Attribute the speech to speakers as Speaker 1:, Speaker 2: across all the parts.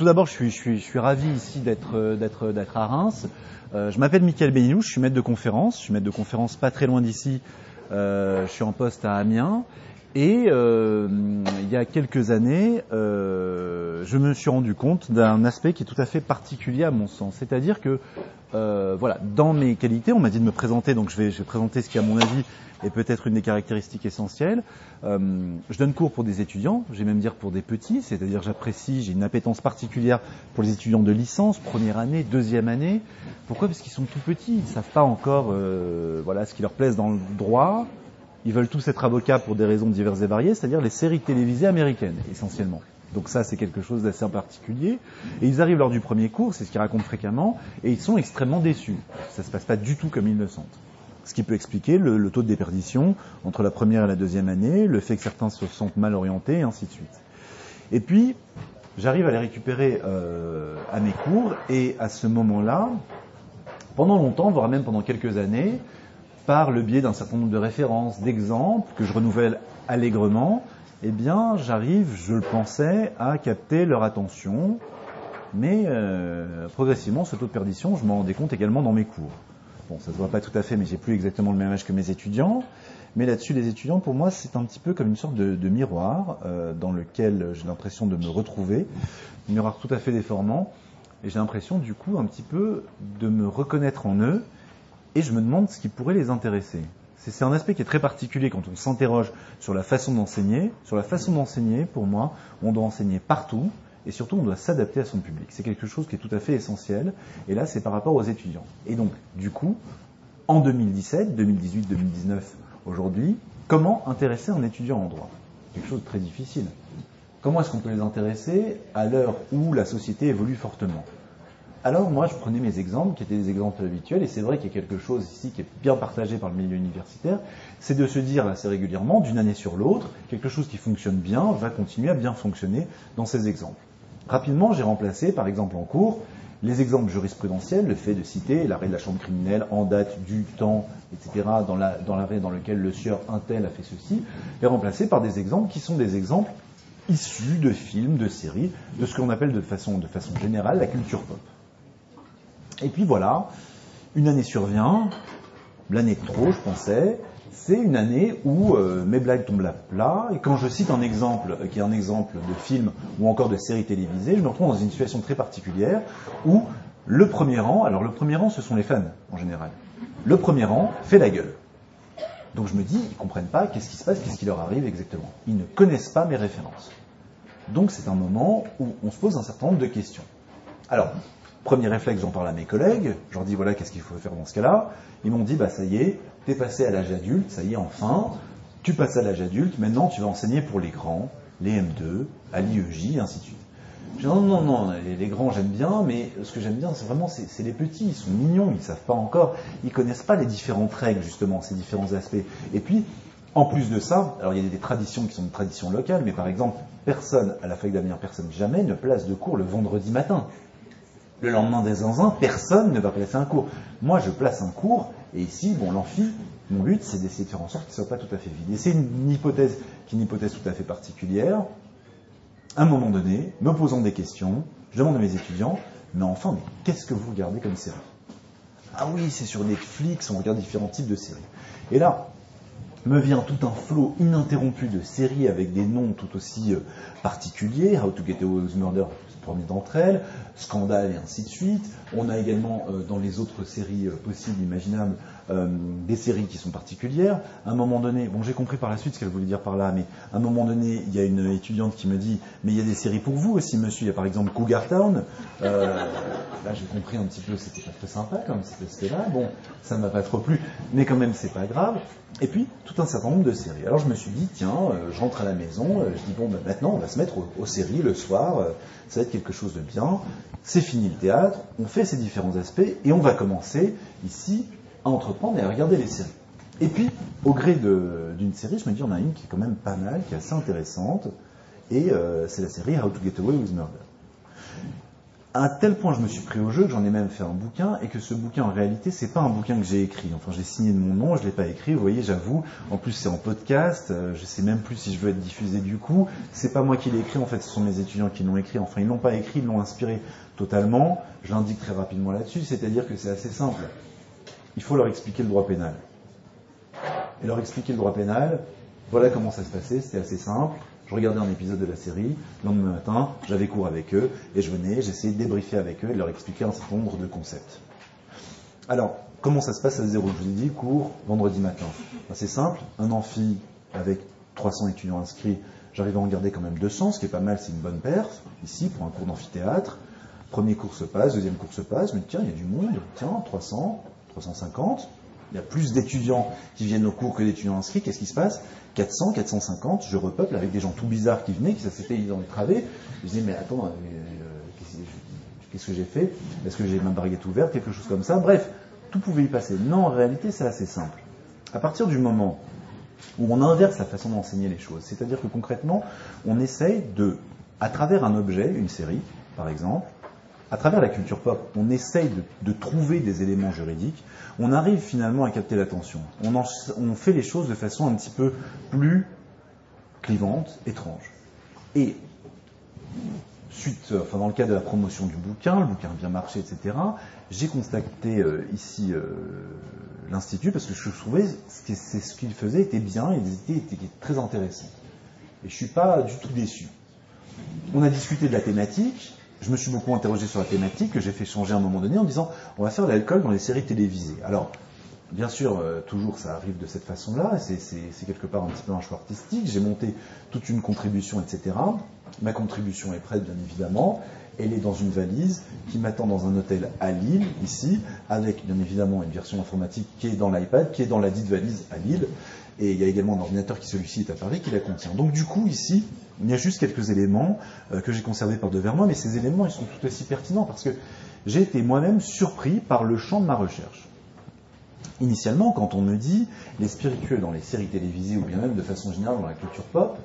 Speaker 1: tout d'abord, je suis, ravi ici d'être, d'être, d'être à Reims. Euh, je m'appelle Michael Benilou, je suis maître de conférence. Je suis maître de conférence pas très loin d'ici. Euh, je suis en poste à Amiens. Et euh, il y a quelques années, euh, je me suis rendu compte d'un aspect qui est tout à fait particulier à mon sens. C'est-à-dire que, euh, voilà, dans mes qualités, on m'a dit de me présenter, donc je vais, je présenter ce qui, à mon avis, est peut-être une des caractéristiques essentielles. Je donne cours pour des étudiants, j'ai même dire pour des petits, c'est-à-dire j'apprécie, j'ai une appétence particulière pour les étudiants de licence, première année, deuxième année. Pourquoi? Parce qu'ils sont tout petits, ils ne savent pas encore, voilà, ce qui leur plaise dans le droit ils veulent tous être avocats pour des raisons diverses et variées, c'est-à-dire les séries télévisées américaines, essentiellement. Donc ça, c'est quelque chose d'assez particulier. Et ils arrivent lors du premier cours, c'est ce qu'ils racontent fréquemment, et ils sont extrêmement déçus. Ça se passe pas du tout comme ils le sentent. Ce qui peut expliquer le, le, taux de déperdition entre la première et la deuxième année, le fait que certains se sentent mal orientés, et ainsi de suite. Et puis, j'arrive à les récupérer euh, à mes cours, et à ce moment-là, pendant longtemps, voire même pendant quelques années, par le biais d'un certain nombre de références, d'exemples que je renouvelle allègrement, eh bien, j'arrive, je le pensais, à capter leur attention. Mais euh, progressivement, ce taux de perdition, je m'en rendais compte également dans mes cours. Bon, ça se voit pas tout à fait, mais j'ai plus exactement le même âge que mes étudiants. Mais là-dessus, les étudiants, pour moi, c'est un petit peu comme une sorte de, miroir euh, dans lequel j'ai l'impression de me retrouver, un miroir tout à fait déformant, et j'ai l'impression, du coup, un petit peu de me reconnaître en eux, et je me demande ce qui pourrait les intéresser. C'est un aspect qui est très particulier quand on s'interroge sur la façon d'enseigner. Sur la façon d'enseigner, pour moi, on doit enseigner partout et surtout on doit s'adapter à son public. C'est quelque chose qui est tout à fait essentiel. Et là, c'est par rapport aux étudiants. Et donc, du coup, en 2017, 2018, 2019, aujourd'hui, comment intéresser un étudiant en droit? Quelque chose de très difficile. Comment est-ce qu'on peut les intéresser à l'heure où la société évolue fortement? Alors moi, je prenais mes exemples, qui étaient des exemples habituels, et c'est vrai qu'il y a quelque chose ici qui est bien partagé par le milieu universitaire, c'est de se dire assez régulièrement, d'une année sur l'autre, quelque chose qui fonctionne bien va continuer à bien fonctionner dans ces exemples. Rapidement, j'ai remplacé, par exemple en cours, les exemples jurisprudentiels, le fait de citer l'arrêt de la chambre criminelle en date du temps, etc., dans l'arrêt la, dans lequel le sieur un tel a fait ceci, les remplacer par des exemples qui sont des exemples issus de films, de séries, de ce qu'on appelle de façon générale la culture pop. Et puis voilà, une année survient, l'année de trop, je pensais. C'est une année où euh, mes blagues tombent à plat. Et quand je cite un exemple, euh, qui est un exemple de film ou encore de série télévisée, je me retrouve dans une situation très particulière où le premier rang, alors le premier rang, ce sont les fans en général. Le premier rang fait la gueule. Donc je me dis, ils comprennent pas qu'est-ce qui se passe, qu'est-ce qui leur arrive exactement. Ils ne connaissent pas mes références. Donc c'est un moment où on se pose un certain nombre de questions. Alors, Premier réflexe, j'en parle à mes collègues, je leur dis voilà qu'est-ce qu'il faut faire dans ce cas-là. Ils m'ont dit bah ça y est, t'es passé à l'âge adulte, ça y est enfin, tu passes à l'âge adulte, maintenant tu vas enseigner pour les grands, les M2, à l'IEJ, ainsi de suite. Je dis non, non, non, les, grands j'aime bien, mais ce que j'aime bien, c'est vraiment c'est les petits, ils sont mignons, ils savent pas encore, ils connaissent pas les différentes règles justement, ces différents aspects. Et puis en plus de ça, alors il y a des traditions qui sont des traditions locales, mais par exemple, personne à la fac d'avenir, personne jamais ne place de cours le vendredi matin. Le lendemain des zinzins, personne ne va placer un cours. Moi, je place un cours, et ici, bon, l'amphi, mon but, c'est d'essayer de faire en sorte qu'il ne soit pas tout à fait vide. Et c'est une hypothèse qui une hypothèse tout à fait particulière. À un moment donné, me posant des questions, je demande à mes étudiants, mais enfin, mais qu'est-ce que vous regardez comme série? Ah oui, c'est sur Netflix, on regarde différents types de séries. Et là, me vient tout un flot ininterrompu de séries avec des noms tout aussi euh, particuliers, How to Get Away with Murder, première d'entre elles, Scandale et ainsi de suite. On a également euh, dans les autres séries euh, possibles, imaginables, euh, des séries qui sont particulières. À un moment donné, bon j'ai compris par la suite ce qu'elle voulait dire par là, mais à un moment donné, il y a une étudiante qui me dit, mais il y a des séries pour vous aussi, monsieur. Il y a par exemple Cougar Town. là j'ai compris un petit peu, c'était pas très sympa comme c'était là. Bon, ça ne m'a pas trop plu, mais quand même c'est pas grave. Et puis tout un certain nombre de séries. Alors je me suis dit, tiens, je rentre à la maison, je dis bon, ben, maintenant on va se mettre aux, aux séries le soir ça va être quelque chose de bien, c'est fini le théâtre, on fait ces différents aspects et on va commencer ici à entreprendre et à regarder les séries. Et puis, au gré d'une série, je me dis, on a une qui est quand même pas mal, qui est assez intéressante, et euh, c'est la série How to Get Away with Murder. à tel point je me suis pris au jeu que j'en ai même fait un bouquin et que ce bouquin en réalité c'est pas un bouquin que j'ai écrit. Enfin j'ai signé de mon nom, je l'ai pas écrit, vous voyez, j'avoue. En plus c'est en podcast, euh, je sais même plus si je veux être diffusé du coup. C'est pas moi qui l'ai écrit, en fait ce sont mes étudiants qui l'ont écrit. Enfin ils l'ont pas écrit, ils l'ont inspiré totalement. Je l'indique très rapidement là-dessus, c'est-à-dire que c'est assez simple. Il faut leur expliquer le droit pénal. Et leur expliquer le droit pénal, voilà comment ça se passait, c'était assez simple je regardais un épisode de la série, le lendemain matin, j'avais cours avec eux, et je venais, j'essayais de débriefer avec eux et de leur expliquer un certain nombre de concepts. Alors, comment ça se passe à zéro Je vous ai dit, cours vendredi matin. C'est simple, un amphi avec 300 étudiants inscrits, j'arrive à en garder quand même 200, ce qui est pas mal, c'est une bonne perf, ici, pour un cours d'amphithéâtre. Premier cours se passe, deuxième cours se passe, mais tiens, il y a du monde, tiens, 300, 350, il y a plus d'étudiants qui viennent au cours que d'étudiants inscrits, qu'est-ce qui se passe? 400, 450, je repeuple avec des gens tout bizarres qui venaient, qui s'étaient dans les travées. Je disais, mais attends, euh, euh, qu'est-ce que j'ai fait? Est-ce que j'ai ma baguette ouverte Quelque chose comme ça? Bref, tout pouvait y passer. Non, en réalité, c'est assez simple. À partir du moment où on inverse la façon d'enseigner les choses, c'est-à-dire que concrètement, on essaye de, à travers un objet, une série, par exemple, à travers la culture pop, on essaye de, trouver des éléments juridiques, on arrive finalement à capter l'attention. On, fait les choses de façon un petit peu plus clivante, étrange. Et suite, enfin dans le cadre de la promotion du bouquin, le bouquin bien marché, etc., j'ai contacté euh, ici euh, l'institut parce que je trouvais que ce qu'il faisait était bien et les idées très intéressantes. Et je ne suis pas du tout déçu. On a discuté de la thématique, je me suis beaucoup interrogé sur la thématique, que j'ai fait changer à un moment donné en disant on va faire l'alcool dans les séries télévisées. Alors, bien sûr, euh, toujours ça arrive de cette façon-là, c'est quelque part un petit peu un choix artistique. J'ai monté toute une contribution, etc. Ma contribution est prête, bien évidemment. Elle est dans une valise qui m'attend dans un hôtel à Lille, ici, avec bien évidemment une version informatique qui est dans l'iPad, qui est dans la dite valise à Lille. Et il y a également un ordinateur qui celui-ci est à Paris qui la contient. Donc du coup, ici, il y a juste quelques éléments euh, que j'ai conservés par devers moi, mais ces éléments, ils sont tout aussi pertinents parce que j'ai été moi-même surpris par le champ de ma recherche. Initialement, quand on me dit les spirituels dans les séries télévisées ou bien même de façon générale dans la culture pop,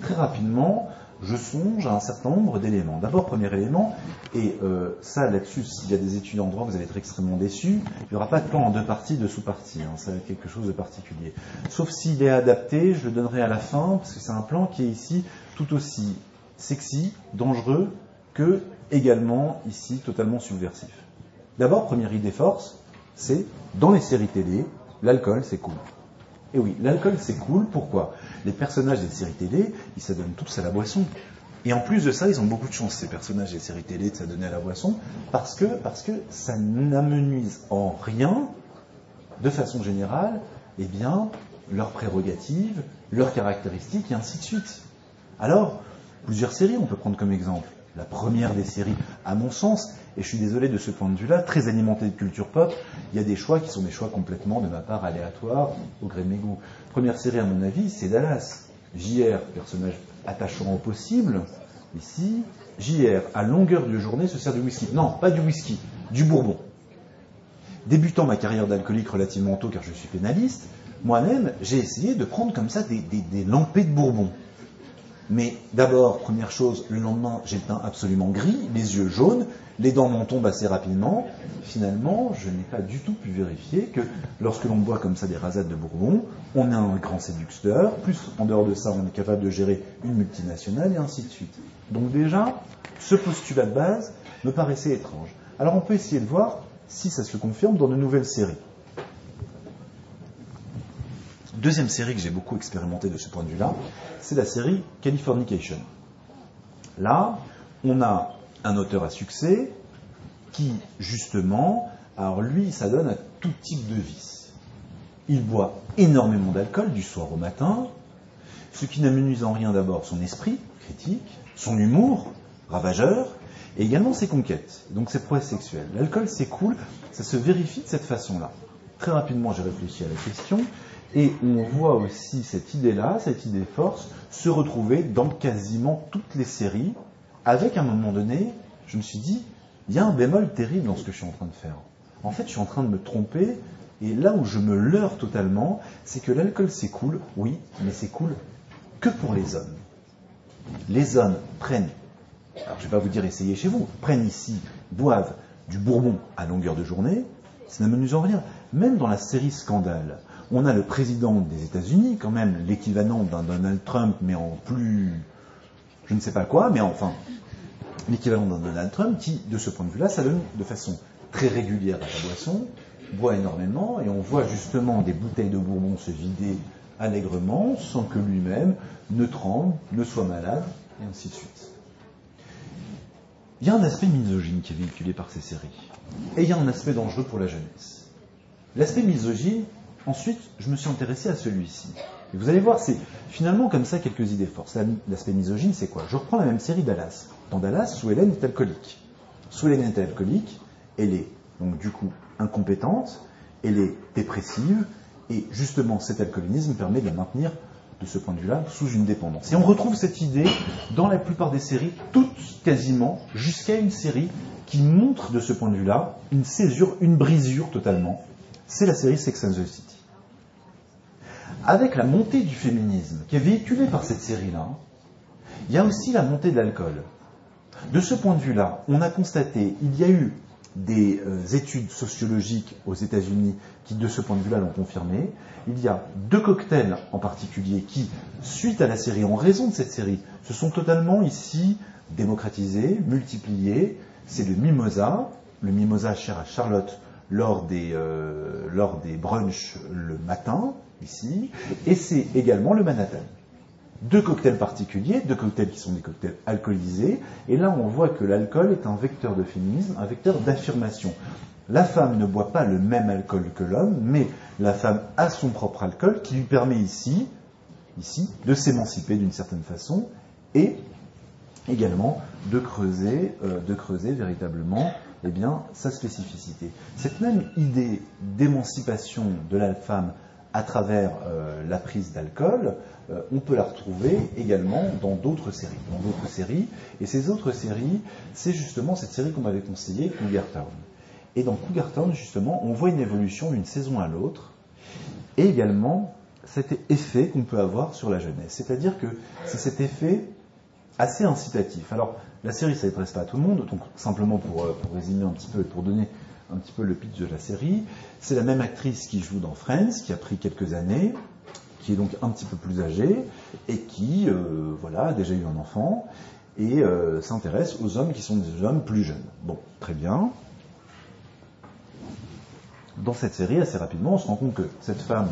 Speaker 1: très rapidement, je songe à un certain nombre d'éléments. D'abord, premier élément, et euh, ça là-dessus, s'il y a des étudiants en droit, vous allez être extrêmement déçus, il n'y aura pas de plan en deux parties, de sous-parties, hein, ça va être quelque chose de particulier. Sauf s'il est adapté, je le donnerai à la fin, parce que c'est un plan qui est ici tout aussi sexy, dangereux, que également ici totalement subversif. D'abord, première idée force, c'est dans les séries télé, l'alcool c'est cool. Et oui, l'alcool c'est cool, pourquoi? Les personnages des séries télé, ils s'adonnent tous à la boisson. Et en plus de ça, ils ont beaucoup de chance, ces personnages des séries télé, de s'adonner à la boisson, parce que, parce que ça n'amenuise en rien, de façon générale, eh bien, leurs prérogatives, leurs caractéristiques, et ainsi de suite. Alors, plusieurs séries, on peut prendre comme exemple. La première des séries, à mon sens, et je suis désolé de ce point de vue-là, très alimenté de culture pop, il y a des choix qui sont des choix complètement, de ma part, aléatoires, au gré de mes goûts. Première série, à mon avis, c'est Dallas. JR, personnage attachant au possible, ici. JR, à longueur de journée, se sert de whisky. Non, pas du whisky, du bourbon. Débutant ma carrière d'alcoolique relativement tôt, car je suis pénaliste, moi-même, j'ai essayé de prendre comme ça des, des lampées de bourbon. Mais d'abord, première chose, le lendemain, j'ai le teint absolument gris, les yeux jaunes, les dents m'en tombent assez rapidement. Finalement, je n'ai pas du tout pu vérifier que lorsque l'on boit comme ça des rasades de Bourbon, on est un grand séducteur, plus en dehors de ça, on est capable de gérer une multinationale et ainsi de suite. Donc déjà, ce postulat de base me paraissait étrange. Alors on peut essayer de voir si ça se confirme dans de nouvelles séries. Deuxième série que j'ai beaucoup expérimenté de ce point de vue-là, c'est la série Californication. Là, on a un auteur à succès qui, justement, alors lui, ça donne à tout type de vice. Il boit énormément d'alcool du soir au matin, ce qui n'amenuise en rien d'abord son esprit critique, son humour ravageur, et également ses conquêtes, donc ses prouesses sexuelles. L'alcool, c'est cool, ça se vérifie de cette façon-là. Très rapidement, j'ai réfléchi à la question, et on voit aussi cette idée-là, cette idée force, se retrouver dans quasiment toutes les séries, avec à un moment donné, je me suis dit, il y a un bémol terrible dans ce que je suis en train de faire. En fait, je suis en train de me tromper, et là où je me leurre totalement, c'est que l'alcool cool, oui, mais cool que pour les hommes. Les hommes prennent
Speaker 2: alors je ne vais pas vous dire essayez chez vous, prennent ici, boivent du bourbon à longueur de journée, ça n'amuse en rien. Même dans la série Scandale, on a le président des États-Unis, quand même l'équivalent d'un Donald Trump, mais en plus, je ne sais pas quoi, mais enfin, l'équivalent d'un Donald Trump, qui, de ce point de vue-là, ça donne de façon très régulière à la boisson, boit énormément, et on voit justement des bouteilles de bourbon se vider allègrement, sans que lui-même ne tremble, ne soit malade, et ainsi de suite. Il y a un aspect misogyne qui est véhiculé par ces séries, et il y a un aspect dangereux pour la jeunesse. L'aspect misogyne, ensuite, je me suis intéressé à celui-ci. Et vous allez voir, c'est finalement comme ça quelques idées forces. L'aspect misogyne, c'est quoi? Je reprends la même série Dallas. Dans Dallas, Sue Hélène est alcoolique. Sue Hélène est alcoolique, elle est donc du coup incompétente, elle est dépressive, et justement cet alcoolisme permet de la maintenir de ce point de vue-là sous une dépendance. Et on retrouve cette idée dans la plupart des séries, toutes quasiment, jusqu'à une série qui montre de ce point de vue-là une césure, une brisure totalement. C'est la série Sex and the City. Avec la montée du féminisme qui est véhiculée par cette série-là, il y a aussi la montée de l'alcool. De ce point de vue-là, on a constaté, il y a eu des euh, études sociologiques aux États-Unis qui, de ce point de vue-là, l'ont confirmé. Il y a deux cocktails en particulier qui, suite à la série, en raison de cette série, se sont totalement ici démocratisés, multipliés. C'est le mimosa, le mimosa cher à Charlotte lors des, euh, lors des brunchs le matin, ici, et c'est également le Manhattan deux cocktails particuliers, deux cocktails qui sont des cocktails alcoolisés, et là on voit que l'alcool est un vecteur de féminisme, un vecteur d'affirmation. La femme ne boit pas le même alcool que l'homme, mais la femme a son propre alcool qui lui permet ici, ici, de s'émanciper d'une certaine façon et également de creuser, euh, de creuser véritablement eh bien, sa spécificité. Cette même idée d'émancipation de la femme à travers euh, la prise d'alcool, euh, on peut la retrouver également dans d'autres séries. Dans d'autres séries. Et ces autres séries, c'est justement cette série qu'on m'avait conseillée, Cougar Town. Et dans Cougar Town, justement, on voit une évolution d'une saison à l'autre. Et également cet effet qu'on peut avoir sur la jeunesse. C'est-à-dire que c'est cet effet assez incitatif. Alors, la série, ça s'adresse pas à tout le monde, donc simplement pour, euh, pour résumer un petit peu et pour donner un petit peu le pitch de la série, c'est la même actrice qui joue dans Friends, qui a pris quelques années, qui est donc un petit peu plus âgé et qui euh, voilà, a déjà eu un enfant et euh, s'intéresse aux hommes qui sont des hommes plus jeunes. Bon, très bien. Dans cette série, assez rapidement, on se rend compte que cette femme,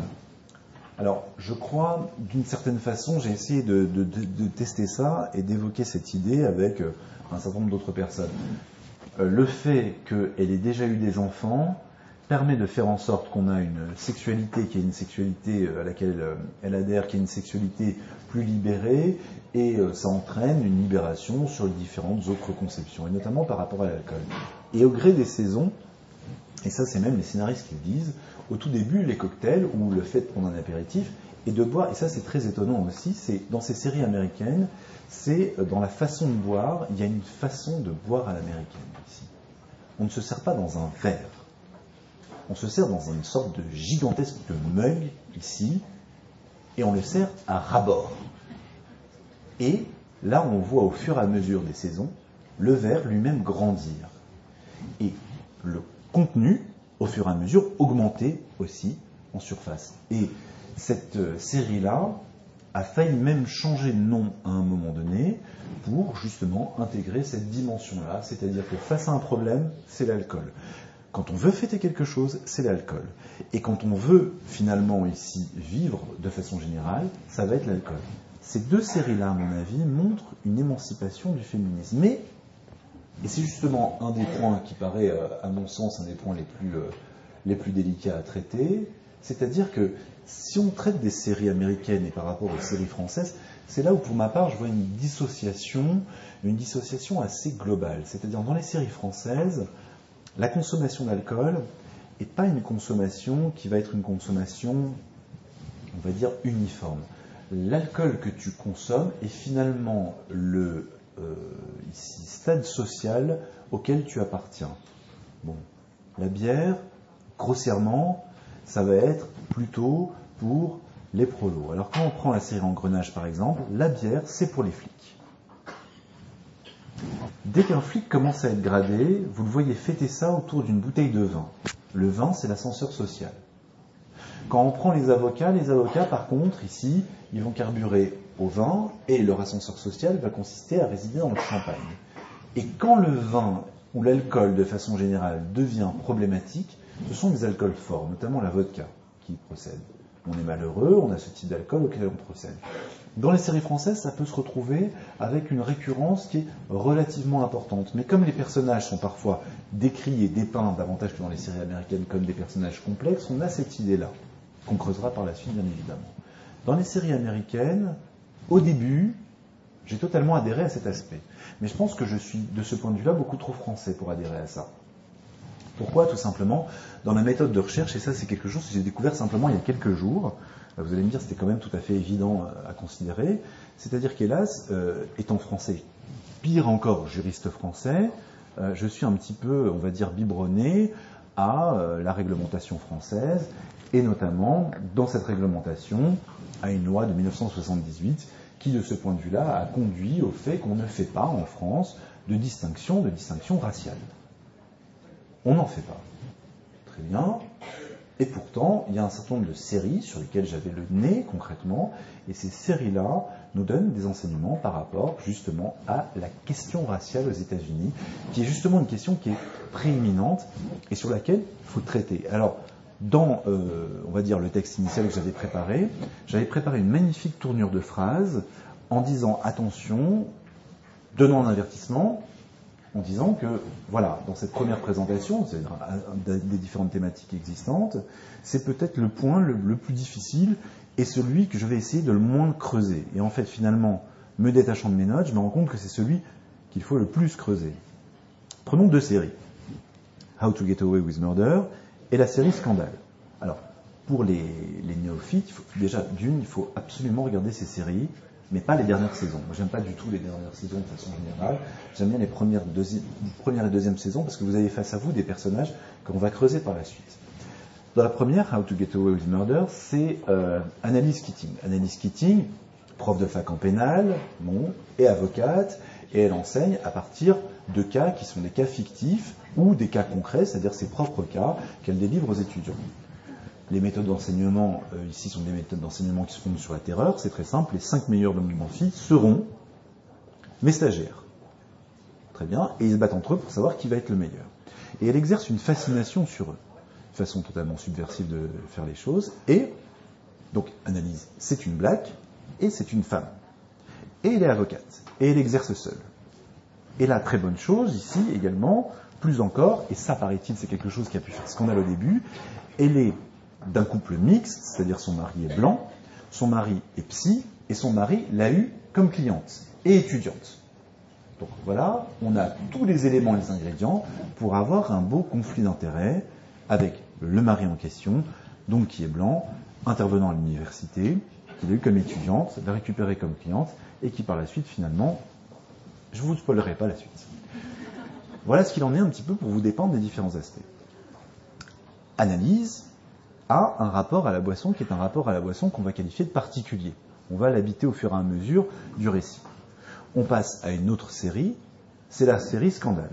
Speaker 2: alors je crois d'une certaine façon, j'ai essayé de, tester ça et d'évoquer cette idée avec euh, un certain nombre d'autres personnes. Le fait qu'elle ait déjà eu des enfants, permet de faire en sorte qu'on a une sexualité qui est une sexualité euh, à laquelle euh, elle adhère, qui est une sexualité plus libérée, et euh, ça entraîne une libération sur les différentes autres conceptions, et notamment par rapport à l'alcool. Et au gré des saisons, et ça c'est même les scénaristes qui le disent, au tout début, les cocktails ou le fait de prendre un apéritif et de boire, et ça c'est très étonnant aussi, c'est dans ces séries américaines, c'est dans la façon de boire, il y a une façon de boire à l'américaine ici. On ne se sert pas dans un verre on se sert dans une sorte de gigantesque mug ici, et on le sert à rabord. Et là, on voit au fur et à mesure des saisons le verre lui-même grandir. Et le contenu, au fur et à mesure, augmenter aussi en surface. Et cette euh, série-là a failli même changer de nom à un moment donné pour justement intégrer cette dimension-là, c'est-à-dire que face à un problème, c'est l'alcool. Quand on veut fêter quelque chose, c'est l'alcool. Et quand on veut finalement ici vivre de façon générale, ça va être l'alcool. Ces deux séries-là, à mon avis, montrent une émancipation du féminisme. Mais, et c'est justement un des points qui paraît, euh, à mon sens, un des points les plus, euh, les plus délicats à traiter, c'est-à-dire que si on traite des séries américaines et par rapport aux séries françaises, c'est là où, pour ma part, je vois une dissociation, une dissociation assez globale. C'est-à-dire, dans les séries françaises, la consommation d'alcool n'est pas une consommation qui va être une consommation, on va dire, uniforme. L'alcool que tu consommes est finalement le euh, stade social auquel tu appartiens. Bon, la bière, grossièrement, ça va être plutôt pour les prolos. Alors quand on prend la série Engrenage par exemple, la bière, c'est pour les flics. Dès qu'un flic commence à être gradé, vous le voyez fêter ça autour d'une bouteille de vin. Le vin, c'est l'ascenseur social. Quand on prend les avocats, les avocats, par contre, ici, ils vont carburer au vin et leur ascenseur social va consister à résider dans le champagne. Et quand le vin ou l'alcool, de façon générale, devient problématique, ce sont des alcools forts, notamment la vodka, qui procède. On est malheureux, on a ce type d'alcool auquel on procède. Dans les séries françaises, ça peut se retrouver avec une récurrence qui est relativement importante. Mais comme les personnages sont parfois décrits et dépeints davantage que dans les séries américaines comme des personnages complexes, on a cette idée-là, qu'on creusera par la suite, bien évidemment. Dans les séries américaines, au début, j'ai totalement adhéré à cet aspect. Mais je pense que je suis, de ce point de vue-là, beaucoup trop français pour adhérer à ça. Pourquoi Tout simplement, dans la méthode de recherche, et ça c'est quelque chose que j'ai découvert simplement il y a quelques jours, euh, vous allez me dire c'était quand même tout à fait évident euh, à considérer, c'est-à-dire qu'hélas, euh, étant français, pire encore juriste français, je suis un petit peu, on va dire, biberonné à la réglementation française, et notamment dans cette réglementation à une loi de 1978 qui, de ce point de vue-là, a conduit au fait qu'on ne fait pas en France de distinction, de distinction raciale. On n'en fait pas. Très bien. Et pourtant, il y a un certain nombre de séries sur lesquelles j'avais le nez concrètement, et ces séries-là nous donnent des enseignements par rapport justement à la question raciale aux États-Unis, qui est justement une question qui est prééminente et sur laquelle il faut traiter. Alors, dans, euh, on va dire, le texte initial que j'avais préparé, j'avais préparé une magnifique tournure de phrase en disant attention, donnant un avertissement, en disant que, voilà, dans cette première présentation, c'est des différentes thématiques existantes, c'est peut-être le point le, plus difficile et celui que je vais essayer de le moins creuser. Et en fait, finalement, me détachant de mes notes, je me rends compte que c'est celui qu'il faut le plus creuser. Prenons deux séries. How to Get Away with Murder et la série Scandale. Alors, pour les, néophytes, déjà, d'une, il faut absolument regarder ces séries, mais pas les dernières saisons. Moi, j'aime pas du tout les dernières saisons de façon générale. J'aime bien les premières, première et deuxième saisons parce que vous avez face à vous des personnages qu'on va creuser par la suite. Dans la première, How to Get Away with Murder, c'est euh, Annalise Keating. Annalise Keating, prof de fac en pénal, bon, et avocate, et elle enseigne à partir de cas qui sont des cas fictifs ou des cas concrets, c'est-à-dire ses propres cas qu'elle délivre aux étudiants. Les méthodes d'enseignement, euh, ici, sont des méthodes d'enseignement qui se fondent sur la terreur. C'est très simple, les cinq meilleurs de mon fille seront mes stagiaires. Très bien, et ils se battent entre eux pour savoir qui va être le meilleur. Et elle exerce une fascination sur eux, façon totalement subversive de faire les choses. Et, donc, analyse, c'est une blague, et c'est une femme. Et elle est avocate, et elle exerce seule. Et la très bonne chose ici également, plus encore, et ça paraît-il c'est quelque chose qui a pu faire scandale au début, elle est d'un couple mixte, c'est-à-dire son mari est blanc, son mari est psy, et son mari l'a eu comme cliente et étudiante. Donc voilà, on a tous les éléments et les ingrédients pour avoir un beau conflit d'intérêts avec le mari en question, donc qui est blanc, intervenant à l'université, qui l'a eu comme étudiante, l'a récupéré comme cliente, et qui par la suite finalement je vous spoilerai pas la suite. Voilà ce qu'il en est un petit peu pour vous dépendre des différents aspects. Analyse a un rapport à la boisson qui est un rapport à la boisson qu'on va qualifier de particulier. On va l'habiter au fur et à mesure du récit. On passe à une autre série, c'est la série Scandale.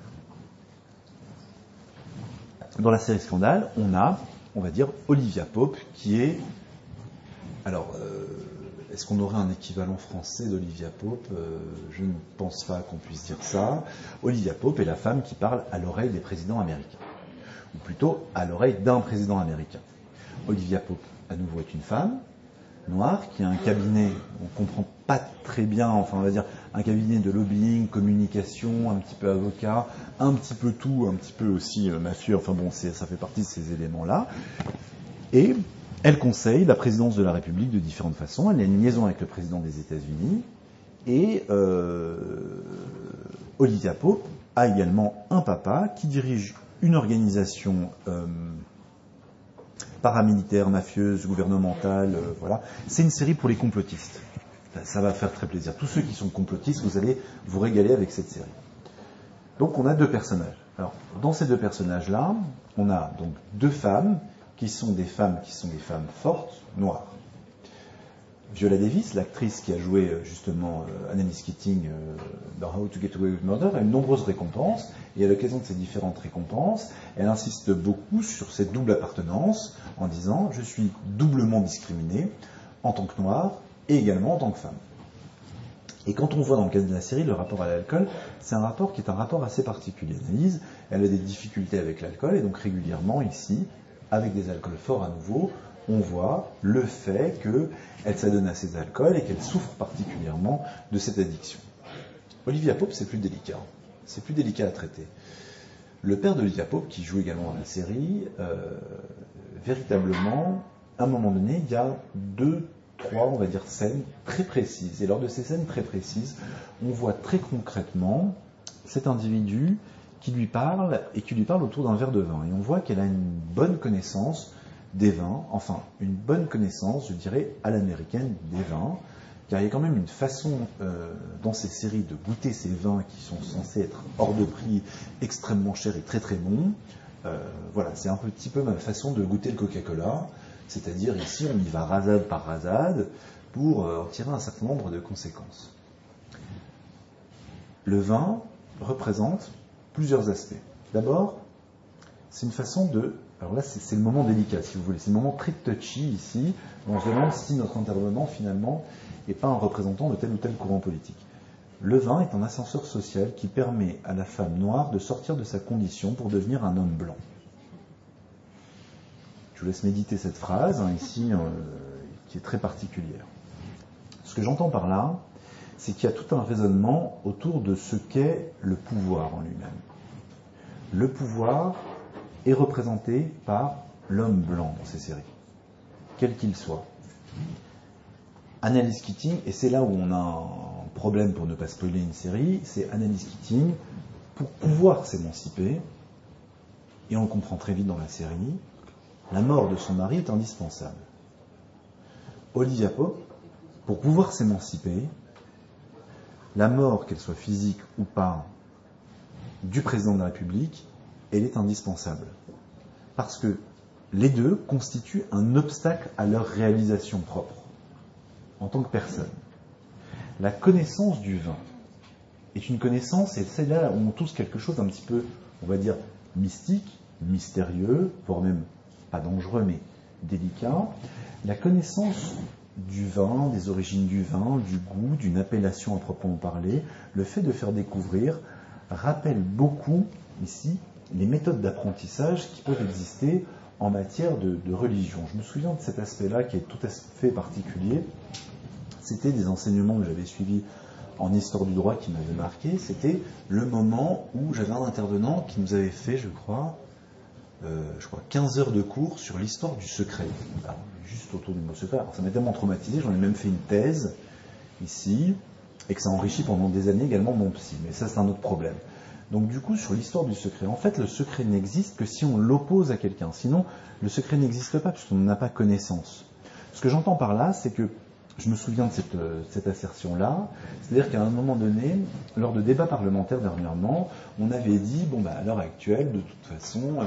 Speaker 2: Dans la série Scandale, on a, on va dire, Olivia Pope, qui est, alors, euh, est-ce qu'on aurait un équivalent français d'Olivia Pope euh, Je ne pense pas qu'on puisse dire ça. Olivia Pope est la femme qui parle à l'oreille des présidents américains, ou plutôt à l'oreille d'un président américain. Olivia Pope, à nouveau, est une femme noire qui a un cabinet, on ne comprend pas très bien, enfin on va dire un cabinet de lobbying, communication, un petit peu avocat, un petit peu tout, un petit peu aussi euh, mafieux, enfin bon, ça fait partie de ces éléments-là. Et elle conseille la présidence de la République de différentes façons. Elle a une liaison avec le président des États-Unis. Et euh, Olivia Pope a également un papa qui dirige une organisation euh, paramilitaire, mafieuse, gouvernementale. Euh, voilà. C'est une série pour les complotistes. Ça va faire très plaisir. Tous ceux qui sont complotistes, vous allez vous régaler avec cette série. Donc on a deux personnages. Alors, dans ces deux personnages-là, on a donc deux femmes qui sont des femmes qui sont des femmes fortes, noires. Viola Davis, l'actrice qui a joué euh, justement euh, Annalise Keating euh, dans How to Get Away with Murder, a eu de nombreuses récompenses. Et à l'occasion de ces différentes récompenses, elle insiste beaucoup sur cette double appartenance en disant Je suis doublement discriminée en tant que noire et également en tant que femme. Et quand on voit dans le cadre de la série le rapport à l'alcool, c'est un rapport qui est un rapport assez particulier. Annalise, elle a des difficultés avec l'alcool et donc régulièrement ici, avec des alcools forts à nouveau, on voit le fait qu'elle s'adonne à ces alcools et qu'elle souffre particulièrement de cette addiction. Olivia Pope, c'est plus délicat. C'est plus délicat à traiter. Le père d'Olivia Pope, qui joue également dans la série, euh, véritablement, à un moment donné, il y a deux, trois, on va dire, scènes très précises. Et lors de ces scènes très précises, on voit très concrètement cet individu qui lui parle et qui lui parle autour d'un verre de vin. Et on voit qu'elle a une bonne connaissance des vins, enfin une bonne connaissance, je dirais, à l'américaine des vins, car il y a quand même une façon euh, dans ces séries de goûter ces vins qui sont censés être hors de prix, extrêmement chers et très très bons. Euh, voilà, c'est un petit peu ma façon de goûter le Coca-Cola, c'est-à-dire ici on y va rasade par rasade pour euh, en tirer un certain nombre de conséquences. Le vin représente plusieurs aspects. D'abord, c'est une façon de alors là, c'est le moment délicat, si vous voulez. C'est le moment très touchy ici. On se demande si notre intervenant, finalement, n'est pas un représentant de tel ou tel courant politique. Le vin est un ascenseur social qui permet à la femme noire de sortir de sa condition pour devenir un homme blanc. Je vous laisse méditer cette phrase, hein, ici, euh, qui est très particulière. Ce que j'entends par là, c'est qu'il y a tout un raisonnement autour de ce qu'est le pouvoir en lui-même. Le pouvoir, est représenté par l'homme blanc dans ces séries, quel qu'il soit. Analyse Keating, et c'est là où on a un problème pour ne pas spoiler une série, c'est Analyse Keating, pour pouvoir s'émanciper, et on le comprend très vite dans la série, la mort de son mari est indispensable. Olivia Pope, pour pouvoir s'émanciper, la mort, qu'elle soit physique ou pas, du président de la République elle est indispensable. Parce que les deux constituent un obstacle à leur réalisation propre, en tant que personne. La connaissance du vin est une connaissance, et c'est là où on quelque chose d'un petit peu, on va dire, mystique, mystérieux, voire même pas dangereux, mais délicat. La connaissance du vin, des origines du vin, du goût, d'une appellation à proprement parler, le fait de faire découvrir, rappelle beaucoup ici les méthodes d'apprentissage qui peuvent exister en matière de, religion. Je me souviens de cet aspect-là qui est tout à fait particulier. C'était des enseignements que j'avais suivis en histoire du droit qui m'avaient marqué. C'était le moment où j'avais un intervenant qui nous avait fait, je crois, euh, je crois 15 heures de cours sur l'histoire du secret. juste autour du mot secret. ça m'a tellement traumatisé, j'en ai même fait une thèse ici, et que ça enrichit pendant des années également mon psy. Mais ça, c'est un autre problème. Donc du coup, sur l'histoire du secret, en fait, le secret n'existe que si on l'oppose à quelqu'un. Sinon, le secret n'existe pas puisqu'on n'a pas connaissance. Ce que j'entends par là, c'est que je me souviens de cette, euh, assertion-là, c'est-à-dire qu'à un moment donné, lors de débats parlementaires dernièrement, on avait dit, bon, bah, à l'heure actuelle, de toute façon, euh,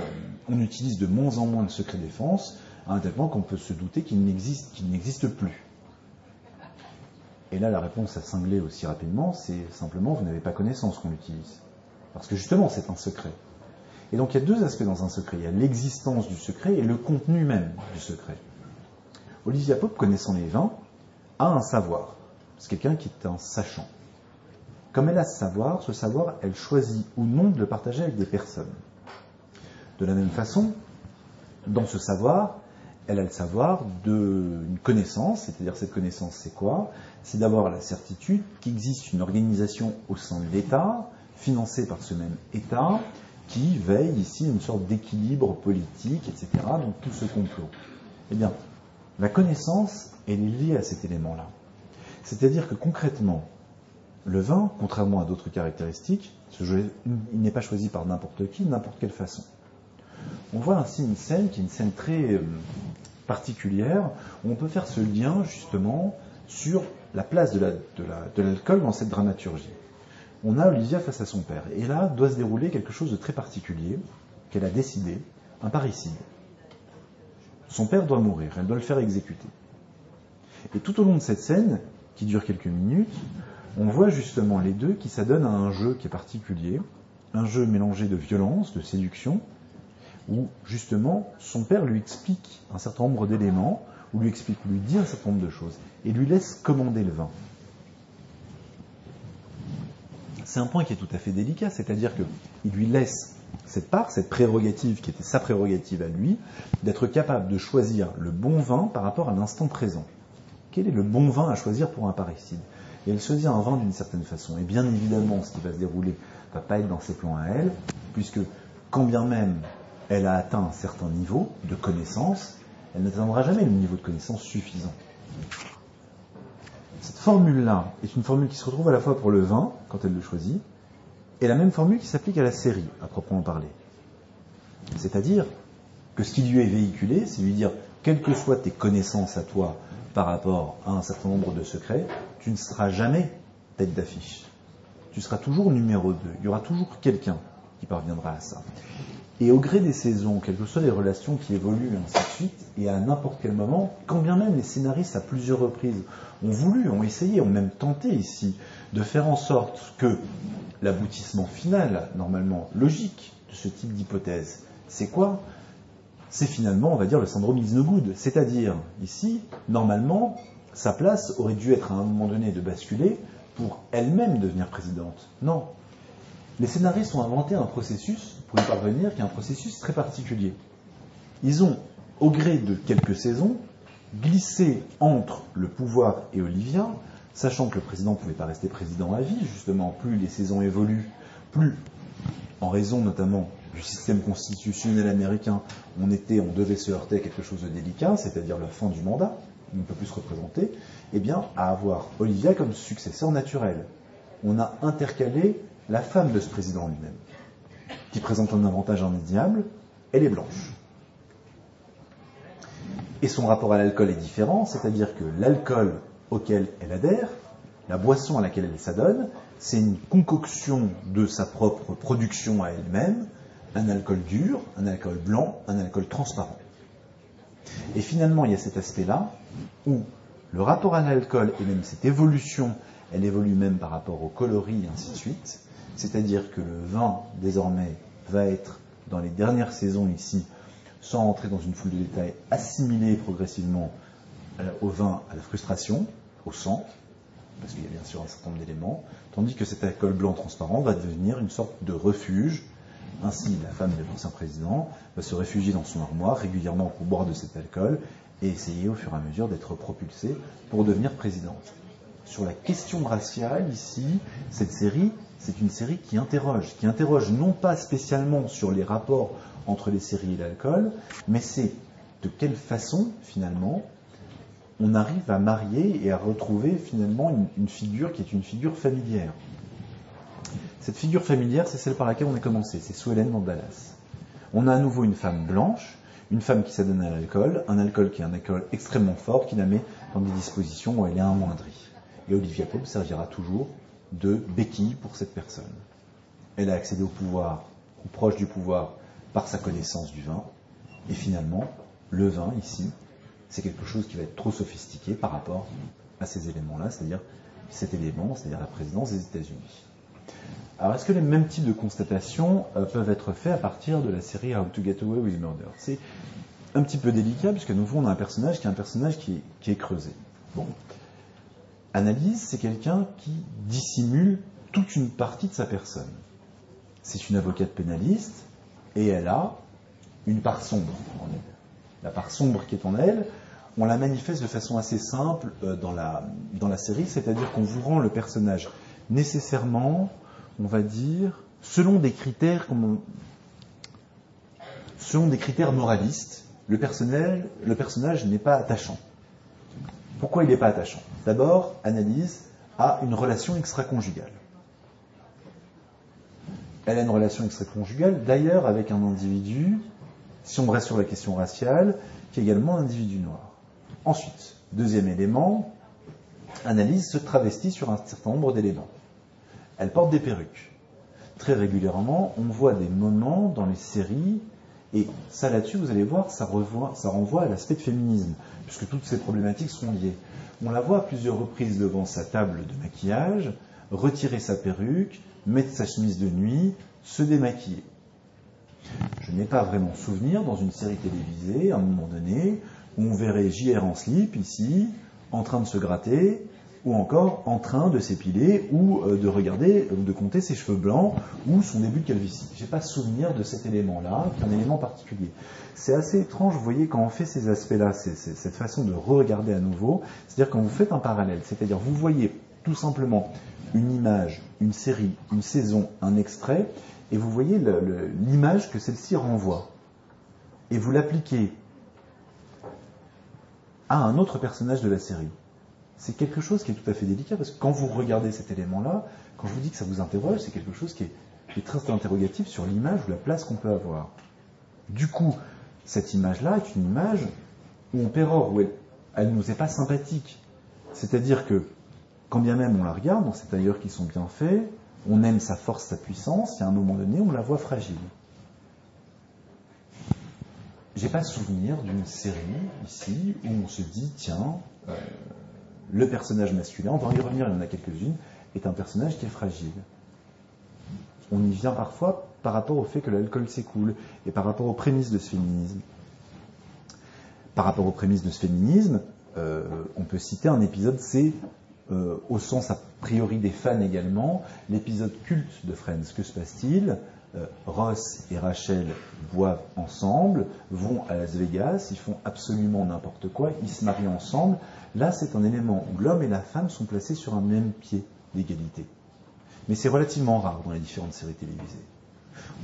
Speaker 2: on utilise de moins en moins de secret défense, à un tel point qu'on peut se douter qu'il n'existe, qu'il n'existe plus. Et là, la réponse à cingler aussi rapidement, c'est simplement, vous n'avez pas connaissance qu'on l'utilise. Parce que justement, c'est un secret. Et donc il y a deux aspects dans un secret. Il y a l'existence du secret et le contenu même du secret. Olivia Pope, connaissant les vins, a un savoir. C'est quelqu'un qui est un sachant. Comme elle a ce savoir, ce savoir, elle choisit ou non de le partager avec des personnes. De la même façon, dans ce savoir, elle a le savoir d'une connaissance, c'est-à-dire cette connaissance, c'est quoi? C'est d'avoir la certitude qu'il existe une organisation au sein de l'État financé par ce même État, qui veille ici une sorte d'équilibre politique, etc. Donc tout ce complot. Eh bien, la connaissance, est liée à cet élément-là. C'est-à-dire que concrètement, le vin, contrairement à d'autres caractéristiques, il n'est pas choisi par n'importe qui, de n'importe quelle façon. On voit ainsi une scène qui est une scène très euh, particulière, où on peut faire ce lien justement sur la place de l'alcool dans cette dramaturgie on a Olivia face à son père. Et là doit se dérouler quelque chose de très particulier qu'elle a décidé, un parricide. Son père doit mourir, elle doit le faire exécuter. Et tout au long de cette scène, qui dure quelques minutes, on voit justement les deux qui s'adonnent à un jeu qui est particulier, un jeu mélangé de violence, de séduction, où justement son père lui explique un certain nombre d'éléments, ou lui explique, lui dit un certain nombre de choses, et lui laisse commander le vin. C'est un point qui est tout à fait délicat, c'est-à-dire qu'il lui laisse cette part, cette prérogative qui était sa prérogative à lui, d'être capable de choisir le bon vin par rapport à l'instant présent. Quel est le bon vin à choisir pour un parricide? Et elle choisit un vin d'une certaine façon. Et bien évidemment, ce qui va se dérouler ne va pas être dans ses plans à elle, puisque quand bien même elle a atteint un certain niveau de connaissance, elle n'atteindra jamais le niveau de connaissance suffisant. Formule-là est une formule qui se retrouve à la fois pour le vin, quand elle le choisit, et la même formule qui s'applique à la série, à proprement parler. C'est-à-dire que ce qui lui est véhiculé, c'est lui dire, quelles que soient tes connaissances à toi par rapport à un certain nombre de secrets, tu ne seras jamais tête d'affiche. Tu seras toujours numéro 2. Il y aura toujours quelqu'un qui parviendra à ça. Et au gré des saisons, quelles que soient les relations qui évoluent, ainsi de suite, et à n'importe quel moment, quand bien même les scénaristes à plusieurs reprises ont voulu, ont essayé, ont même tenté ici de faire en sorte que l'aboutissement final, normalement logique, de ce type d'hypothèse, c'est quoi? C'est finalement, on va dire, le syndrome is. C'est-à-dire, ici, normalement, sa place aurait dû être à un moment donné de basculer pour elle-même devenir présidente. Non. Les scénaristes ont inventé un processus pour y parvenir qui est un processus très particulier. Ils ont, au gré de quelques saisons, glissé entre le pouvoir et Olivia, sachant que le président ne pouvait pas rester président à vie, justement, plus les saisons évoluent, plus, en raison notamment du système constitutionnel américain, on était, on devait se heurter à quelque chose de délicat, c'est-à-dire la fin du mandat, on ne peut plus se représenter, eh bien, à avoir Olivia comme successeur naturel. On a intercalé la femme de ce président lui-même, qui présente un avantage indéniable, elle est blanche. Et son rapport à l'alcool est différent, c'est-à-dire que l'alcool auquel elle adhère, la boisson à laquelle elle s'adonne, c'est une concoction de sa propre production à elle-même, un alcool dur, un alcool blanc, un alcool transparent. Et finalement, il y a cet aspect-là où le rapport à l'alcool et même cette évolution, elle évolue même par rapport au coloris et ainsi de suite. C'est-à-dire que le vin, désormais, va être, dans les dernières saisons ici, sans entrer dans une foule de détails, assimilé progressivement euh, au vin, à la frustration, au sang, parce qu'il y a bien sûr un certain nombre d'éléments, tandis que cet alcool blanc transparent va devenir une sorte de refuge ainsi, la femme de l'ancien président va se réfugier dans son armoire régulièrement pour boire de cet alcool et essayer au fur et à mesure d'être propulsée pour devenir présidente. Sur la question raciale, ici, cette série, c'est une série qui interroge, qui interroge non pas spécialement sur les rapports entre les séries et l'alcool, mais c'est de quelle façon, finalement, on arrive à marier et à retrouver finalement une figure qui est une figure familière. Cette figure familière, c'est celle par laquelle on est commencé, c'est Sue Ellen Dallas. On a à nouveau une femme blanche, une femme qui s'adonne à l'alcool, un alcool qui est un alcool extrêmement fort, qui la met dans des dispositions où elle est amoindrie. Et Olivia Pope servira toujours de béquille pour cette personne. Elle a accédé au pouvoir, ou proche du pouvoir, par sa connaissance du vin. Et finalement, le vin, ici, c'est quelque chose qui va être trop sophistiqué par rapport à ces éléments-là, c'est-à-dire cet élément, c'est-à-dire la présidence des États-Unis. Alors, est-ce que les mêmes types de constatations euh, peuvent être faits à partir de la série How to Get Away with Murder? C'est un petit peu délicat, puisque nouveau, on a un personnage qui est un personnage qui est, creusé. Bon. Analyse, c'est quelqu'un qui dissimule toute une partie de sa personne. C'est une avocate pénaliste, et elle a une part sombre en elle. La part sombre qui est en elle, on la manifeste de façon assez simple euh, dans, la, série, c'est-à-dire qu'on vous rend le personnage nécessairement on va dire, selon des critères, moralistes, le personnage n'est pas attachant. Pourquoi il n'est pas attachant? D'abord, analyse a une relation extra-conjugale. Elle a une relation extra-conjugale, d'ailleurs, avec un individu, si on reste sur la question raciale, qui est également un individu noir. Ensuite, deuxième élément, analyse se travestit sur un certain nombre d'éléments elle porte des perruques. Très régulièrement, on voit des moments dans les séries Et ça là-dessus, vous allez voir, ça, ça renvoie à l'aspect de féminisme, puisque toutes ces problématiques sont liées. On la voit à plusieurs reprises devant sa table de maquillage, retirer sa perruque, mettre sa chemise de nuit, se démaquiller. Je n'ai pas vraiment souvenir dans une série télévisée, à un moment donné, où on verrait JR en slip ici, en train de se gratter, ou encore en train de s'épiler, ou euh, de regarder, ou de compter ses cheveux blancs, ou son début de calvitie. Je n'ai pas souvenir de cet élément-là, un élément particulier. C'est assez étrange, vous voyez, quand on fait ces aspects-là, cette façon de re-regarder à nouveau, c'est-à-dire quand vous faites un parallèle, c'est-à-dire vous voyez tout simplement une image, une série, une saison, un extrait, et vous voyez l'image que celle-ci renvoie. Et vous l'appliquez à un autre personnage de la série. C'est quelque chose qui est tout à fait délicat, parce que quand vous regardez cet élément-là, quand je vous dis que ça vous interroge, c'est quelque chose qui est, très interrogatif sur l'image ou la place qu'on peut avoir. Du coup, cette image-là est une image où on pérore, où elle ne nous est pas sympathique. C'est-à-dire que, quand bien même on la regarde, dans ces tailleurs qui sont bien faits, on aime sa force, sa puissance, et à un moment donné, on la voit fragile. J'ai pas souvenir d'une série ici où on se dit, tiens, euh, le personnage masculin, on va y revenir, il y en a quelques-unes, est un personnage qui est fragile. On y vient parfois par rapport au fait que l'alcool s'écoule et par rapport aux prémices de ce féminisme. Par rapport aux prémices de ce féminisme, euh, on peut citer un épisode, c'est euh, au sens a priori des fans également, l'épisode culte de Friends. Que se passe-t-il euh, Ross et Rachel boivent ensemble, vont à Las Vegas, ils font absolument n'importe quoi, ils se marient ensemble. Là, c'est un élément où l'homme et la femme sont placés sur un même pied d'égalité. Mais c'est relativement rare dans les différentes séries télévisées.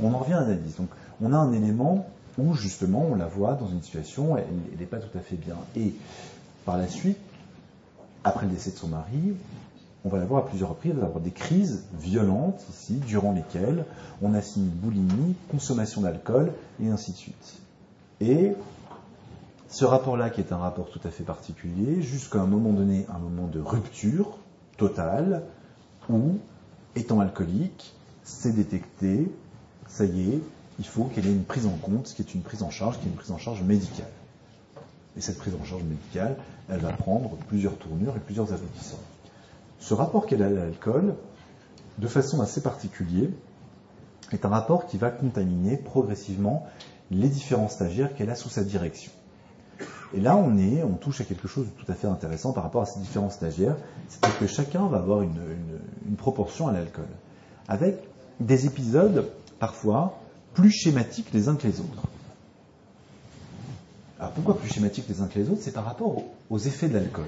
Speaker 2: On en revient à l'analyse. Donc, on a un élément où, justement, on la voit dans une situation, elle n'est pas tout à fait bien. Et par la suite, après le décès de son mari, on va la voir à plusieurs reprises, elle va avoir des crises violentes ici, durant lesquelles on assigne boulimie, consommation d'alcool, et ainsi de suite. Et ce rapport-là, qui est un rapport tout à fait particulier, jusqu'à un moment donné, un moment de rupture totale, où, étant alcoolique, c'est détecté, ça y est, il faut qu'elle ait une prise en compte, ce qui est une prise en charge, qui est une prise en charge médicale. Et cette prise en charge médicale, elle va prendre plusieurs tournures et plusieurs aboutissants. Ce rapport qu'elle a à l'alcool, de façon assez particulière, est un rapport qui va contaminer progressivement les différents stagiaires qu'elle a sous sa direction. Et là, on est, on touche à quelque chose de tout à fait intéressant par rapport à ces différents stagiaires, c'est que chacun va avoir une proportion à l'alcool, avec des épisodes parfois plus schématiques les uns que les autres. Alors pourquoi plus schématiques les uns que les autres? C'est par rapport aux effets de l'alcool.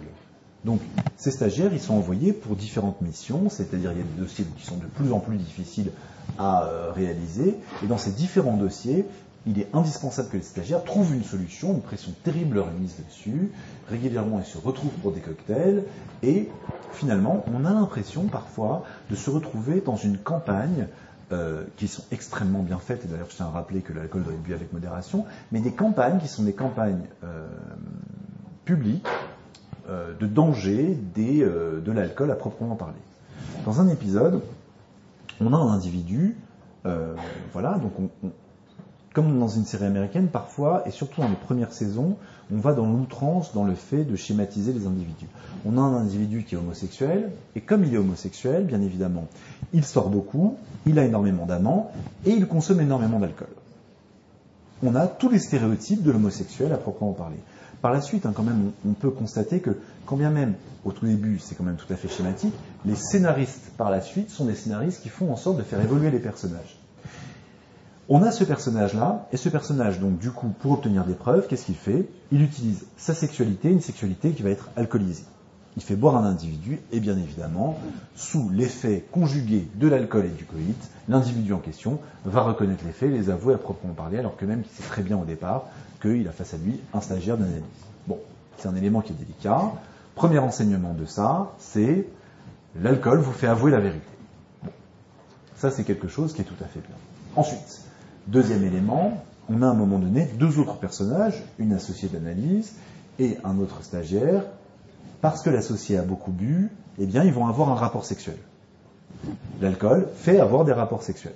Speaker 2: Donc, ces stagiaires, ils sont envoyés pour différentes missions, c'est-à-dire il y a des dossiers qui sont de plus en plus difficiles à euh, réaliser, et dans ces différents dossiers, il est indispensable que les stagiaires trouvent une solution, une pression terrible leur est mise dessus, régulièrement ils se retrouvent pour des cocktails, et finalement, on a l'impression parfois de se retrouver dans une campagne euh, qui sont extrêmement bien faites, et d'ailleurs je tiens à rappeler que l'alcool doit être bu avec modération, mais des campagnes qui sont des campagnes euh, publiques euh, de danger de l'alcool à proprement parler. Dans un épisode, on a un individu, voilà, donc comme dans une série américaine, parfois, et surtout dans les premières saisons, on va dans l'outrance, dans le fait de schématiser les individus. On a un individu qui est homosexuel, et comme il est homosexuel, bien évidemment, il sort beaucoup, il a énormément d'amants, et il consomme énormément d'alcool. On a tous les stéréotypes de l'homosexuel à proprement parler. Par la suite, hein, quand même, on, peut constater que, quand bien même, au tout début, c'est quand même tout à fait schématique, les scénaristes, par la suite, sont des scénaristes qui font en sorte de faire évoluer les personnages. On a ce personnage-là, et ce personnage, donc, du coup, pour obtenir des preuves, qu'est-ce qu'il fait? Il utilise sa sexualité, une sexualité qui va être alcoolisée. Il fait boire un individu, et bien évidemment, sous l'effet conjugué de l'alcool et du coït, l'individu en question va reconnaître les faits, les avouer à proprement parler, alors que même qu'il sait très bien au départ qu'il a face à lui un stagiaire d'analyse. Bon, c'est un élément qui est délicat. Premier enseignement de ça, c'est l'alcool vous fait avouer la vérité. Ça c'est quelque chose qui est tout à fait bien. Ensuite, deuxième élément, on a à un moment donné deux autres personnages, une associée d'analyse et un autre stagiaire. Parce que l'associé a beaucoup bu, eh bien ils vont avoir un rapport sexuel. L'alcool fait avoir des rapports sexuels.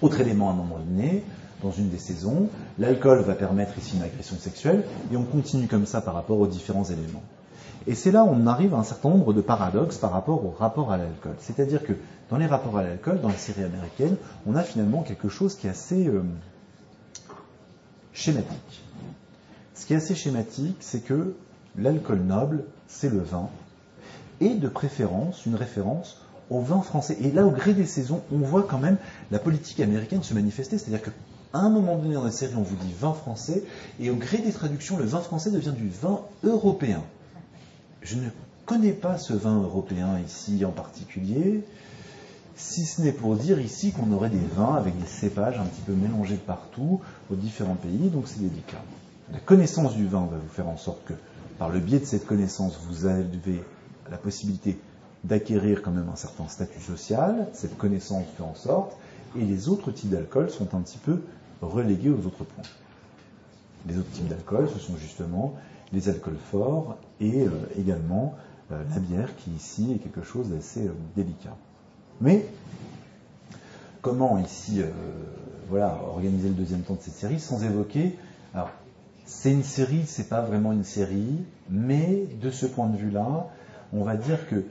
Speaker 2: Autre élément à un moment donné, dans une des saisons, l'alcool va permettre ici une agression sexuelle, et on continue comme ça par rapport aux différents éléments. Et c'est là où on arrive à un certain nombre de paradoxes par rapport au rapport à l'alcool. C'est-à-dire que dans les rapports à l'alcool, dans les séries américaines, on a finalement quelque chose qui est assez euh, schématique. Ce qui est assez schématique, c'est que l'alcool noble, c'est le vin, et de préférence une référence au vin français. Et là, au gré des saisons, on voit quand même la politique américaine se manifester. C'est-à-dire qu'à un moment donné dans la série, on vous dit vin français, et au gré des traductions, le vin français devient du vin européen. Je ne connais pas ce vin européen ici en particulier, si ce n'est pour dire ici qu'on aurait des vins avec des cépages un petit peu mélangés de partout aux différents pays, donc c'est délicat. La connaissance du vin va vous faire en sorte que, par le biais de cette connaissance, vous avez la possibilité d'acquérir quand même un certain statut social, cette connaissance fait en sorte, et les autres types d'alcool sont un petit peu relégués aux autres points. Les autres types d'alcool, ce sont justement les alcools forts et euh, également euh, la bière qui ici est quelque chose d'assez euh, délicat. Mais comment ici voilà, organiser le deuxième temps de cette série sans évoquer. Alors, c'est une série, c'est pas vraiment une série, mais de ce point de vue-là, on va dire que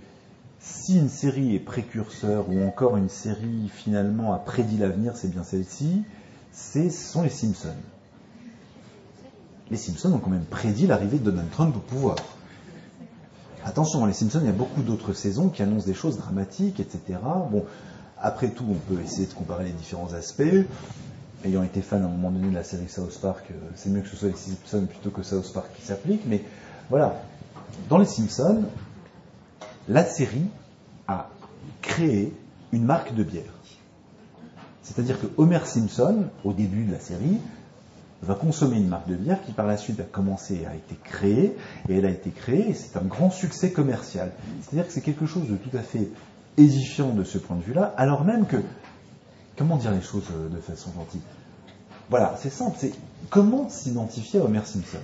Speaker 2: si une série est précurseur ou encore une série finalement a prédit l'avenir, c'est bien celle-ci, ce sont les Simpsons les Simpsons ont quand même prédit l'arrivée de Donald Trump au pouvoir. Attention, les Simpsons, il y a beaucoup d'autres saisons qui annoncent des choses dramatiques, etc. Bon, après tout, on peut essayer de comparer les différents aspects. Ayant été fan à un moment donné de la série South Park, euh, c'est mieux que ce soit les Simpsons plutôt que South Park qui s'applique. Mais voilà, dans les Simpsons, la série a créé une marque de bière. C'est-à-dire que Homer Simpson, au début de la série, va consommer une marque de bière qui par la suite a commencé, a été créée, et elle a été créée, et c'est un grand succès commercial. C'est-à-dire que c'est quelque chose de tout à fait édifiant de ce point de vue-là, alors même que, comment dire les choses euh, de façon gentille? Voilà, c'est simple, c'est comment s'identifier à Homer Simpson?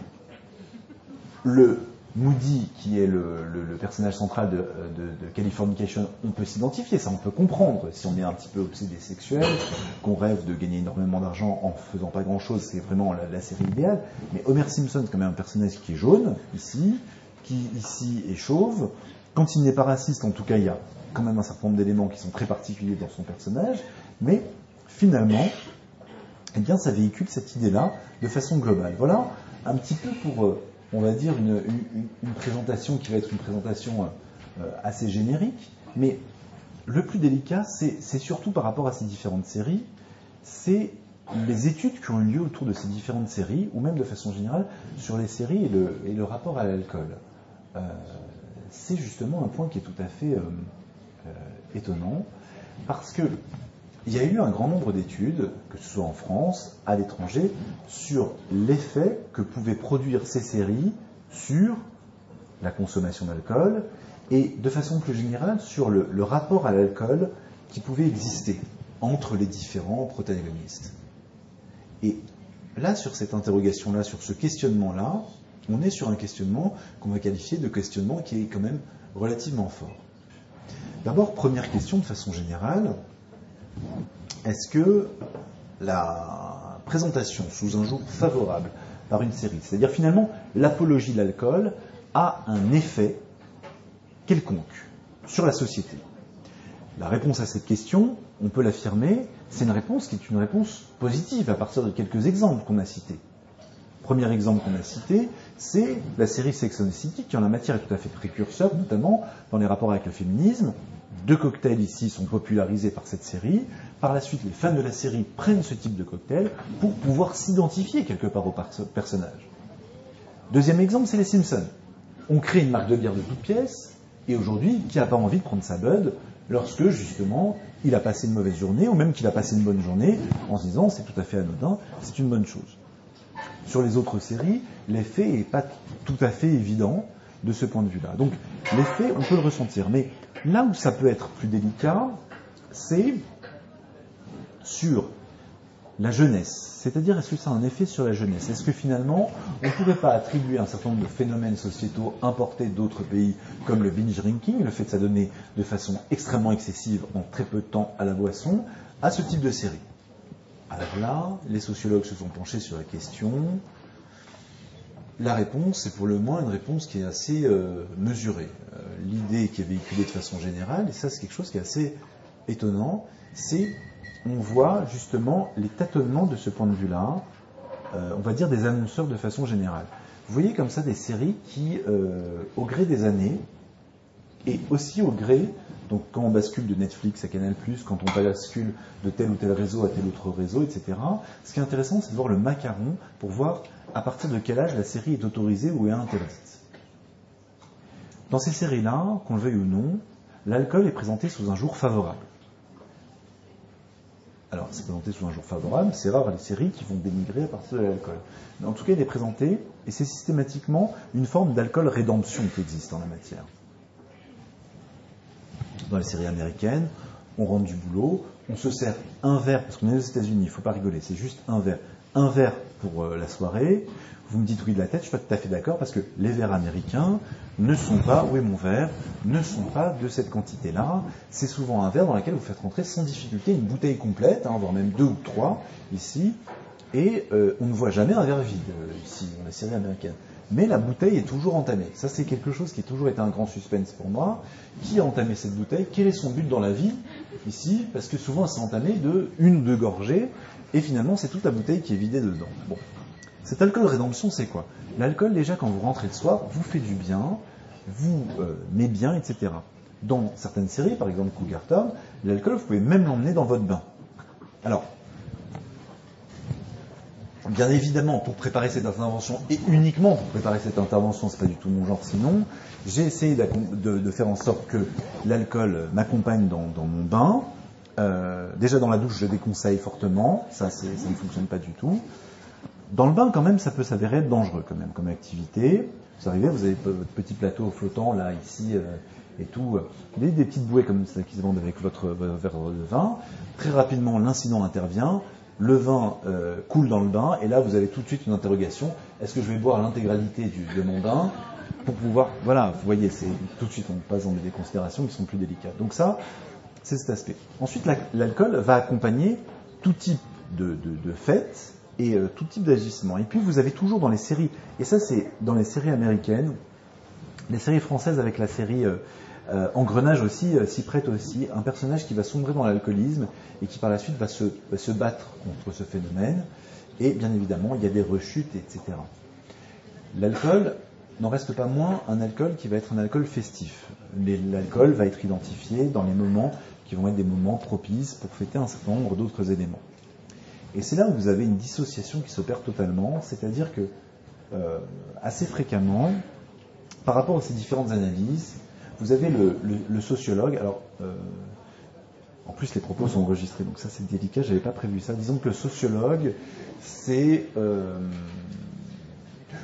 Speaker 2: Le Moody, qui est le, personnage central de, Californication, on peut s'identifier, ça on peut comprendre. Si on est un petit peu obsédé sexuel, qu'on rêve de gagner énormément d'argent en faisant pas grand chose, c'est vraiment la, série idéale. Mais Homer Simpson, quand même un personnage qui est jaune, ici, qui ici est chauve. Quand il n'est pas raciste, en tout cas, il y a quand même un certain nombre d'éléments qui sont très particuliers dans son personnage. Mais finalement, eh bien, ça véhicule cette idée-là de façon globale. Voilà un petit peu pour. Euh, on va dire, une, présentation qui va être une présentation euh, euh, assez générique, mais le plus délicat, c'est surtout par rapport à ces différentes séries, c'est les études qui ont eu lieu autour de ces différentes séries, ou même de façon générale, sur les séries et le, rapport à l'alcool. Euh, c'est justement un point qui est tout à fait étonnant, parce que il y a eu un grand nombre d'études, que ce soit en France, à l'étranger, sur l'effet que pouvaient produire ces séries sur la consommation d'alcool et de façon plus générale sur le, rapport à l'alcool qui pouvait exister entre les différents protagonistes. Et là, sur cette interrogation-là, sur ce questionnement-là, on est sur un questionnement qu'on va qualifier de questionnement qui est quand même relativement fort. D'abord, première question de façon générale, est-ce que la présentation sous un jour favorable par une série, c'est-à-dire finalement l'apologie de l'alcool, a un effet quelconque sur la société? La réponse à cette question, on peut l'affirmer, c'est une réponse qui est une réponse positive à partir de quelques exemples qu'on a cités. Premier exemple qu'on a cité, c'est la série Sex and the City, qui en la matière est tout à fait précurseur, notamment dans les rapports avec le féminisme, deux cocktails ici sont popularisés par cette série. Par la suite, les fans de la série prennent ce type de cocktail pour pouvoir s'identifier quelque part au personnage. Deuxième exemple, c'est les Simpsons. On crée une marque de bière de toutes pièces, et aujourd'hui, qui n'a pas envie de prendre sa bud lorsque, justement, il a passé une mauvaise journée, ou même qu'il a passé une bonne journée, en se disant c'est tout à fait anodin, c'est une bonne chose. Sur les autres séries, l'effet n'est pas tout à fait évident de ce point de vue-là. Donc, l'effet, on peut le ressentir. Mais Là où ça peut être plus délicat, c'est sur la jeunesse. C'est-à-dire, est-ce que ça a un effet sur la jeunesse? Est-ce que finalement, on ne pourrait pas attribuer un certain nombre de phénomènes sociétaux importés d'autres pays, comme le binge drinking, le fait de s'adonner de façon extrêmement excessive en très peu de temps à la boisson, à ce type de série? Alors là, les sociologues se sont penchés sur la question. La réponse est pour le moins une réponse qui est assez euh, mesurée. Euh, l'idée qui est véhiculée de façon générale, et ça c'est quelque chose qui est assez étonnant, c'est on voit justement les tâtonnements de ce point de vue-là, euh, on va dire des annonceurs de façon générale. Vous voyez comme ça des séries qui, au gré des années, et aussi au gré donc quand on bascule de Netflix à Canal+, quand on bascule de tel ou tel réseau à tel autre réseau, etc. Ce qui est intéressant, c'est de voir le macaron pour voir à partir de quel âge la série est autorisée ou est interdite. Dans ces séries-là, qu'on le veuille ou non, l'alcool est présenté sous un jour favorable. Alors, c'est présenté sous un jour favorable, c'est rare les séries qui vont dénigrer à partir de l'alcool. Mais en tout cas, il est présenté, et c'est systématiquement une forme d'alcool rédemption qui existe en la matière dans les séries américaines, on rentre du boulot, on se sert un verre, parce qu'on est aux États-Unis, il ne faut pas rigoler, c'est juste un verre. Un verre pour euh, la soirée. Vous me dites oui de la tête, je ne suis pas tout à fait d'accord, parce que les verres américains ne sont pas, où est mon verre, ne sont pas de cette quantité-là. C'est souvent un verre dans lequel vous faites rentrer sans difficulté une bouteille complète, hein, voire même deux ou trois ici, et euh, on ne voit jamais un verre vide euh, ici, dans les séries américaines mais la bouteille est toujours entamée. Ça, c'est quelque chose qui a toujours été un grand suspense pour moi. Qui a entamé cette bouteille? Quel est son but dans la vie ici? Parce que souvent, c'est entamé de une ou deux gorgées, et finalement, c'est toute la bouteille qui est vidée dedans. Bon. Cet alcool rédemption, c'est quoi? L'alcool, déjà, quand vous rentrez le soir, vous fait du bien, vous euh, met bien, etc. Dans certaines séries, par exemple Cougar Tom, l'alcool, vous pouvez même l'emmener dans votre bain. Alors, bien évidemment, pour préparer cette intervention, et uniquement pour préparer cette intervention, c'est pas du tout mon genre sinon, j'ai essayé de, faire en sorte que l'alcool m'accompagne dans, mon bain. Euh, déjà dans la douche, je déconseille fortement, ça, ça ne fonctionne pas du tout. Dans le bain, quand même, ça peut s'avérer dangereux quand même comme activité. Vous arrivez, vous avez votre petit plateau flottant là, ici, euh, et tout, des, des, petites bouées comme ça qui se vendent avec votre verre de vin. Très rapidement, l'incident intervient le vin euh, coule dans le bain, et là vous avez tout de suite une interrogation, est-ce que je vais boire l'intégralité de mon bain pour pouvoir, voilà, vous voyez, c'est tout de suite on passe dans des considérations qui sont plus délicates. Donc ça, c'est cet aspect. Ensuite, l'alcool va accompagner tout type de, fêtes et euh, tout type d'agissement. Et puis vous avez toujours dans les séries, et ça c'est dans les séries américaines, les séries françaises avec la série euh, euh, Engrenage aussi euh, s'y prête aussi, un personnage qui va sombrer dans l'alcoolisme et qui par la suite va se, se, battre contre ce phénomène. Et bien évidemment, il y a des rechutes, etc. L'alcool n'en reste pas moins un alcool qui va être un alcool festif. L'alcool va être identifié dans les moments qui vont être des moments propices pour fêter un certain nombre d'autres éléments. Et c'est là où vous avez une dissociation qui s'opère totalement, c'est-à-dire que euh, assez fréquemment, par rapport à ces différentes analyses, vous avez le, sociologue, alors euh, en plus les propos sont enregistrés, donc ça c'est délicat, j'avais pas prévu ça. Disons que le sociologue, c'est euh,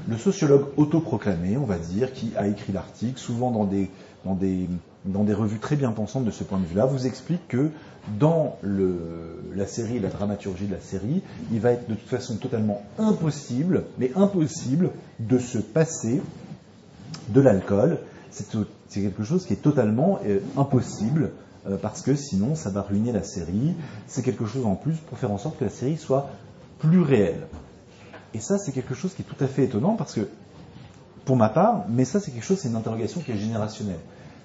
Speaker 2: le sociologue autoproclamé, on va dire, qui a écrit l'article, souvent dans des, dans, des, dans des revues très bien pensantes de ce point de vue-là, vous explique que dans le, la série, la dramaturgie de la série, il va être de toute façon totalement impossible, mais impossible, de se passer de l'alcool c'est quelque chose qui est totalement euh, impossible euh, parce que sinon ça va ruiner la série. C'est quelque chose en plus pour faire en sorte que la série soit plus réelle. Et ça, c'est quelque chose qui est tout à fait étonnant parce que, pour ma part, mais ça, c'est quelque chose, c'est une interrogation qui est générationnelle.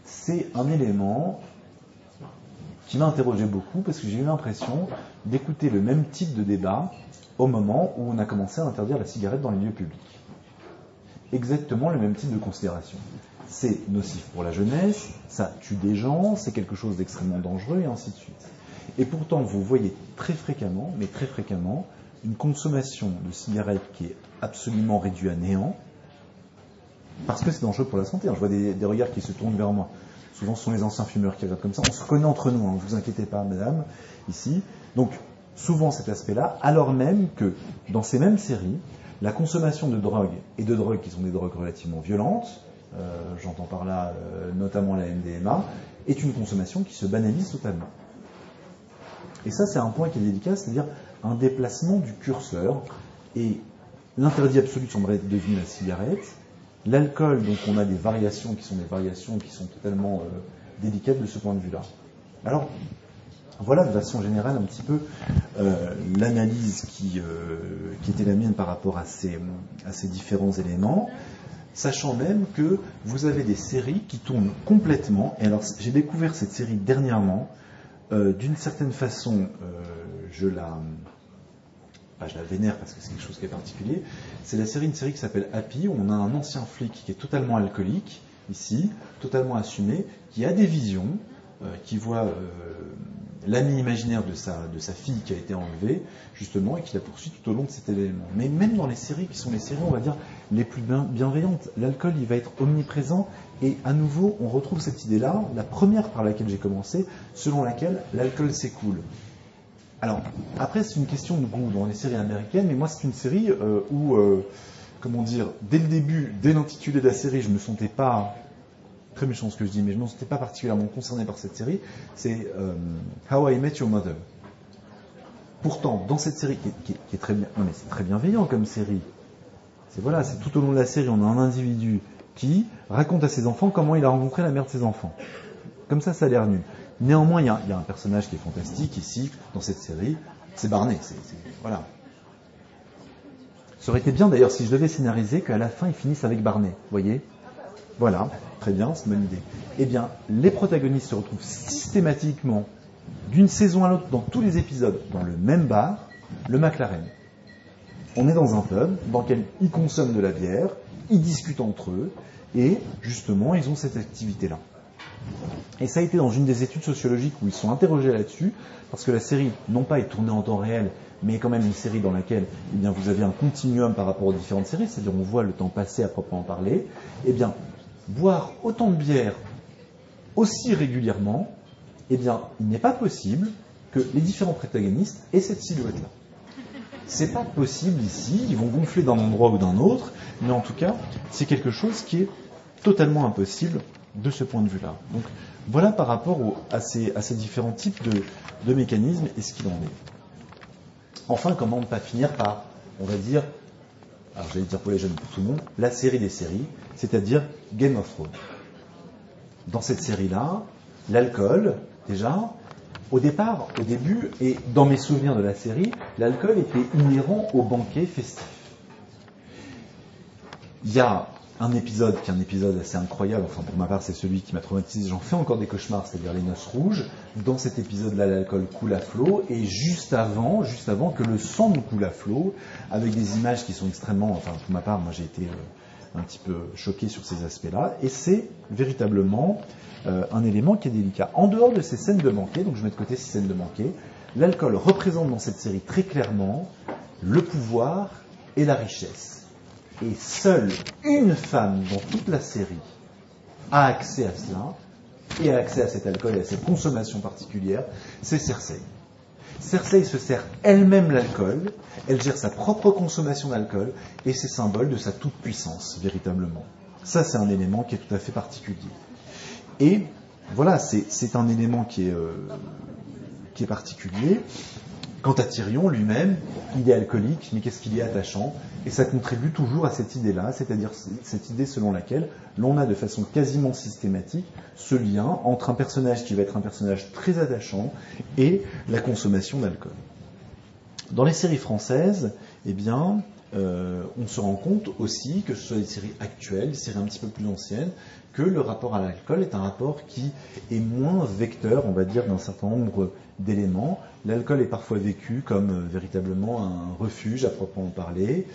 Speaker 2: C'est un élément qui m'a interrogé beaucoup parce que j'ai eu l'impression d'écouter le même type de débat au moment où on a commencé à interdire la cigarette dans les lieux publics. Exactement le même type de considération c'est nocif pour la jeunesse, ça tue des gens, c'est quelque chose d'extrêmement dangereux, et ainsi de suite. Et pourtant, vous voyez très fréquemment, mais très fréquemment, une consommation de cigarettes qui est absolument réduite à néant, parce que c'est dangereux pour la santé. je vois des, regards qui se tournent vers moi. Souvent, ce sont les anciens fumeurs qui regardent comme ça. On se reconnaît entre nous, ne hein, vous inquiétez pas, madame, ici. Donc, souvent cet aspect-là, alors même que dans ces mêmes séries, la consommation de drogues, et de drogues qui sont des drogues relativement violentes, j'entends par là euh, notamment la MDMA, est une consommation qui se banalise totalement. Et ça, c'est un point qui est délicat, c'est-à-dire un déplacement du curseur. Et l'interdit absolu semblerait être devenu la cigarette. L'alcool, donc on a des variations qui sont des variations qui sont totalement euh, délicates de ce point de vue-là. Alors, Voilà de façon générale un petit peu euh, l'analyse qui, euh, était la mienne par rapport à ces différents éléments, sachant même que vous avez des séries qui tournent complètement. Et alors j'ai découvert cette série dernièrement. Euh, D'une certaine façon, je la, je la vénère parce que c'est quelque chose qui est particulier. C'est la série, une série qui s'appelle Happy, où on a un ancien flic qui est totalement alcoolique, ici, totalement assumé, qui a des visions, qui voit l'ami imaginaire de sa, de sa fille qui a été enlevée, justement, et qui la poursuit tout au long de cet événement. Mais même dans les séries qui sont les séries, on va dire, les plus bienveillantes, l'alcool, il va être omniprésent, et à nouveau, on retrouve cette idée-là, la première par laquelle j'ai commencé, selon laquelle l'alcool s'écoule. Alors, après, c'est une question de goût dans les séries américaines, mais moi, c'est une série euh, où, euh, comment dire, dès le début, dès l'intitulé de la série, je ne me sentais pas très méchant ce que je dis, mais je ne m'étais pas particulièrement concerné par cette série, c'est euh, How I Met Your Mother. Pourtant, dans cette série, qui, est très bien, non mais c'est très comme série. C'est voilà, c'est tout au long de la série, on a un individu qui raconte à ses enfants comment il a rencontré la mère de ses enfants. Comme ça, ça a l'air nul. Néanmoins, il y, a, un personnage qui est fantastique ici, dans cette série, c'est Barney. voilà. Ça aurait été bien d'ailleurs si je devais scénariser qu'à la fin, ils finissent avec Barney. Voyez? Voilà. Très bien, c'est une bonne idée. Eh bien, les protagonistes se retrouvent systématiquement, d'une saison à l'autre, dans tous les épisodes, dans le même bar, le McLaren. On est dans un pub dans lequel ils consomment de la bière, ils discutent entre eux, et justement, ils ont cette activité-là. Et ça a été dans une des études sociologiques où ils sont interrogés là-dessus, parce que la série, non pas est tournée en temps réel, mais est quand même une série dans laquelle eh bien, vous avez un continuum par rapport aux différentes séries, c'est-à-dire on voit le temps passer à proprement parler. Eh bien, boire autant de bière aussi régulièrement, eh bien, il n'est pas possible que les différents protagonistes aient cette silhouette-là. C'est pas possible ici, ils vont gonfler d'un endroit ou d'un autre, mais en tout cas, c'est quelque chose qui est totalement impossible de ce point de vue-là. Donc voilà par rapport à, ces, différents types de, de mécanismes et ce qu'il en est. Enfin, comment ne pas finir par, on va dire, alors j'allais dire pour les jeunes, pour tout le monde, la série des séries, c'est-à-dire Game of Thrones. Dans cette série-là, l'alcool, déjà, au départ, au début, et dans mes souvenirs de la série, l'alcool était inhérent au banquet festif. Il y a un épisode qui est un épisode assez incroyable, enfin pour ma part c'est celui qui m'a traumatisé, j'en fais encore des cauchemars, c'est-à-dire les noces rouges. Dans cet épisode-là, l'alcool coule à flot, et juste avant, juste avant que le sang nous coule à flot, avec des images qui sont extrêmement, enfin pour ma part, moi j'ai été euh, un petit peu choqué sur ces aspects-là, et c'est véritablement euh, un élément qui est délicat. En dehors de ces scènes de banquet, donc je mets de côté ces scènes de banquet, l'alcool représente dans cette série très clairement le pouvoir et la richesse et seule une femme dans toute la série a accès à cela, et a accès à cet alcool et à cette consommation particulière, c'est Cersei. Cersei se sert elle-même l'alcool, elle gère sa propre consommation d'alcool, et c'est symbole de sa toute-puissance, véritablement. Ça, c'est un élément qui est tout à fait particulier. Et voilà, c'est un élément qui est, euh, qui est particulier. Quant à Tyrion lui-même, il est alcoolique, mais qu'est-ce qu'il est attachant? Et ça contribue toujours à cette idée-là, c'est-à-dire cette idée selon laquelle l'on a de façon quasiment systématique ce lien entre un personnage qui va être un personnage très attachant et la consommation d'alcool. Dans les séries françaises, eh bien, euh, on se rend compte aussi que ce soit des séries actuelles, des séries un petit peu plus anciennes, que le rapport à l'alcool est un rapport qui est moins vecteur, on va dire, d'un certain nombre d'éléments. L'alcool est parfois vécu comme euh, véritablement un refuge à proprement parler.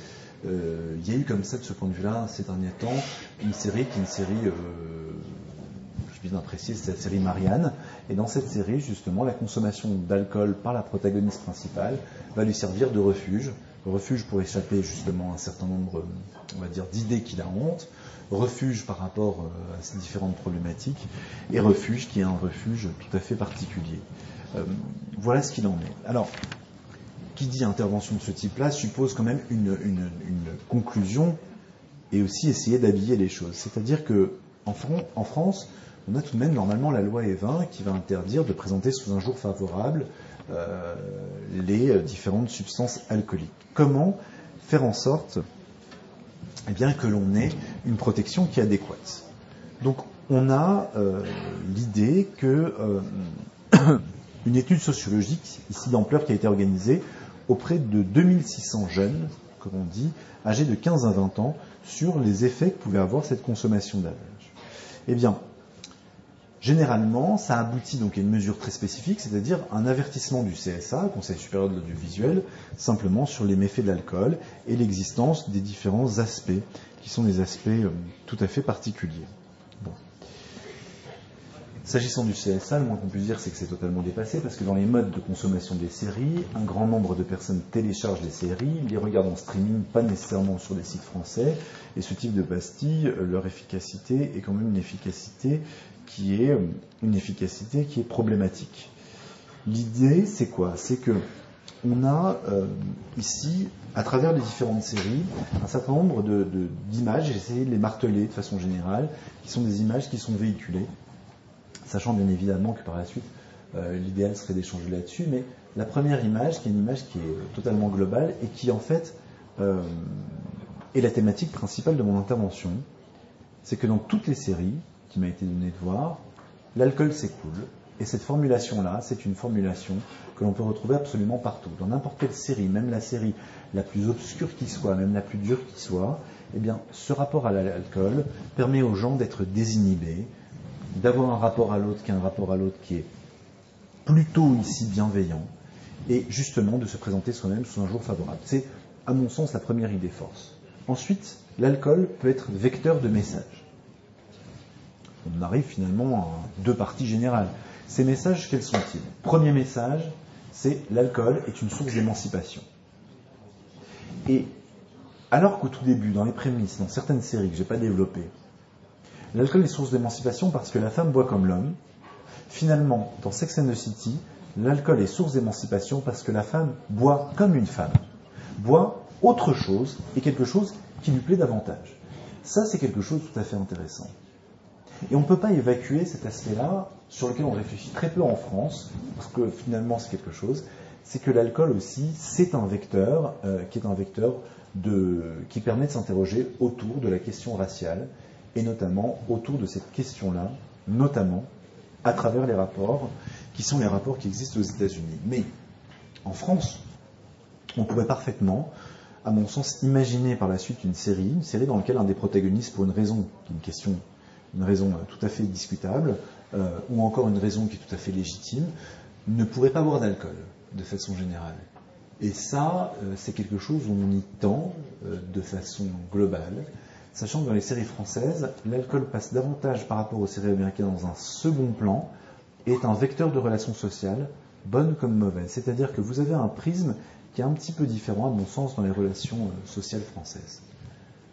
Speaker 2: Euh, il y a eu comme ça, de ce point de vue-là, ces derniers temps, une série qui est une série, je suis bien précise, c'est la série Marianne. Et dans cette série, justement, la consommation d'alcool par la protagoniste principale va lui servir de refuge. Refuge pour échapper justement à un certain nombre, on va dire, d'idées qu'il a honte refuge par rapport à ces différentes problématiques, et refuge qui est un refuge tout à fait particulier. Euh, voilà ce qu'il en est. Alors, qui dit intervention de ce type-là suppose quand même une, conclusion et aussi essayer d'habiller les choses. C'est-à-dire que en, France, on a tout de même normalement la loi E20 qui va interdire de présenter sous un jour favorable euh, les différentes substances alcooliques. Comment faire en sorte eh bien, que l'on ait une protection qui est adéquate? Donc on a euh, l'idée que une étude sociologique, ici d'ampleur, qui a été organisée auprès de 2600 jeunes, comme on dit, âgés de 15 à 20 ans, sur les effets que pouvait avoir cette consommation d'âge. Eh bien, généralement, ça aboutit donc à une mesure très spécifique, c'est-à-dire un avertissement du CSA, Conseil supérieur de l'audiovisuel, simplement sur les méfaits de l'alcool et l'existence des différents aspects, qui sont des aspects euh, tout à fait particuliers. S'agissant du CSA, le moins qu'on puisse dire, c'est que c'est totalement dépassé, parce que dans les modes de consommation des séries, un grand nombre de personnes téléchargent les séries, les regardent en streaming, pas nécessairement sur des sites français, et ce type de pastilles, euh, leur efficacité est quand même une efficacité qui est euh, une efficacité qui est problématique. L'idée, c'est quoi? C'est que on a euh, ici, à travers les différentes séries, un certain nombre d'images, j'ai essayé de les marteler de façon générale, qui sont des images qui sont véhiculées sachant bien évidemment que par la suite, euh, l'idéal serait d'échanger là-dessus, mais la première image, qui est une image qui est totalement globale et qui en fait est la thématique principale de mon intervention, c'est que dans toutes les séries qui m'a été donné de voir, l'alcool s'écoule, et cette formulation-là, c'est une formulation que l'on peut retrouver absolument partout. Dans n'importe quelle série, même la série la plus obscure qui soit, même la plus dure qui soit, eh bien, ce rapport à l'alcool permet aux gens d'être désinhibés, d'avoir un rapport à l'autre qui est un rapport à l'autre qui est plutôt ici bienveillant, et justement de se présenter soi-même sous un jour favorable. C'est, à mon sens, la première idée force. Ensuite, l'alcool peut être vecteur de messages. On arrive finalement à deux parties générales. Ces messages, quels sont-ils? Premier message, c'est l'alcool est une source d'émancipation. Et alors qu'au tout début, dans les prémices, dans certaines séries que je n'ai pas développées, L'alcool est source d'émancipation parce que la femme boit comme l'homme. Finalement, dans Sex and the City, l'alcool est source d'émancipation parce que la femme boit comme une femme. Boit autre chose et quelque chose qui lui plaît davantage. Ça, c'est quelque chose de tout à fait intéressant. Et on ne peut pas évacuer cet aspect-là, sur lequel on réfléchit très peu en France, parce que finalement c'est quelque chose, c'est que l'alcool aussi, c'est un vecteur, euh, qui est un vecteur qui permet de s'interroger autour de la question raciale, et notamment autour de cette question-là, notamment à travers les rapports qui sont les rapports qui existent aux États-Unis. Mais en France, on pourrait parfaitement, à mon sens, imaginer par la suite une série, une série dans laquelle un des protagonistes, pour une raison, une question, une raison euh, tout à fait discutable, euh, ou encore une raison qui est tout à fait légitime, ne pourrait pas boire d'alcool de façon générale. Et ça, euh, c'est quelque chose où on y tend de façon globale sachant que dans les séries françaises, l'alcool passe davantage par rapport aux séries américaines dans un second plan et est un vecteur de relations sociales, bonnes comme mauvaises. C'est-à-dire que vous avez un prisme qui est un petit peu différent, à mon sens, dans les relations sociales françaises.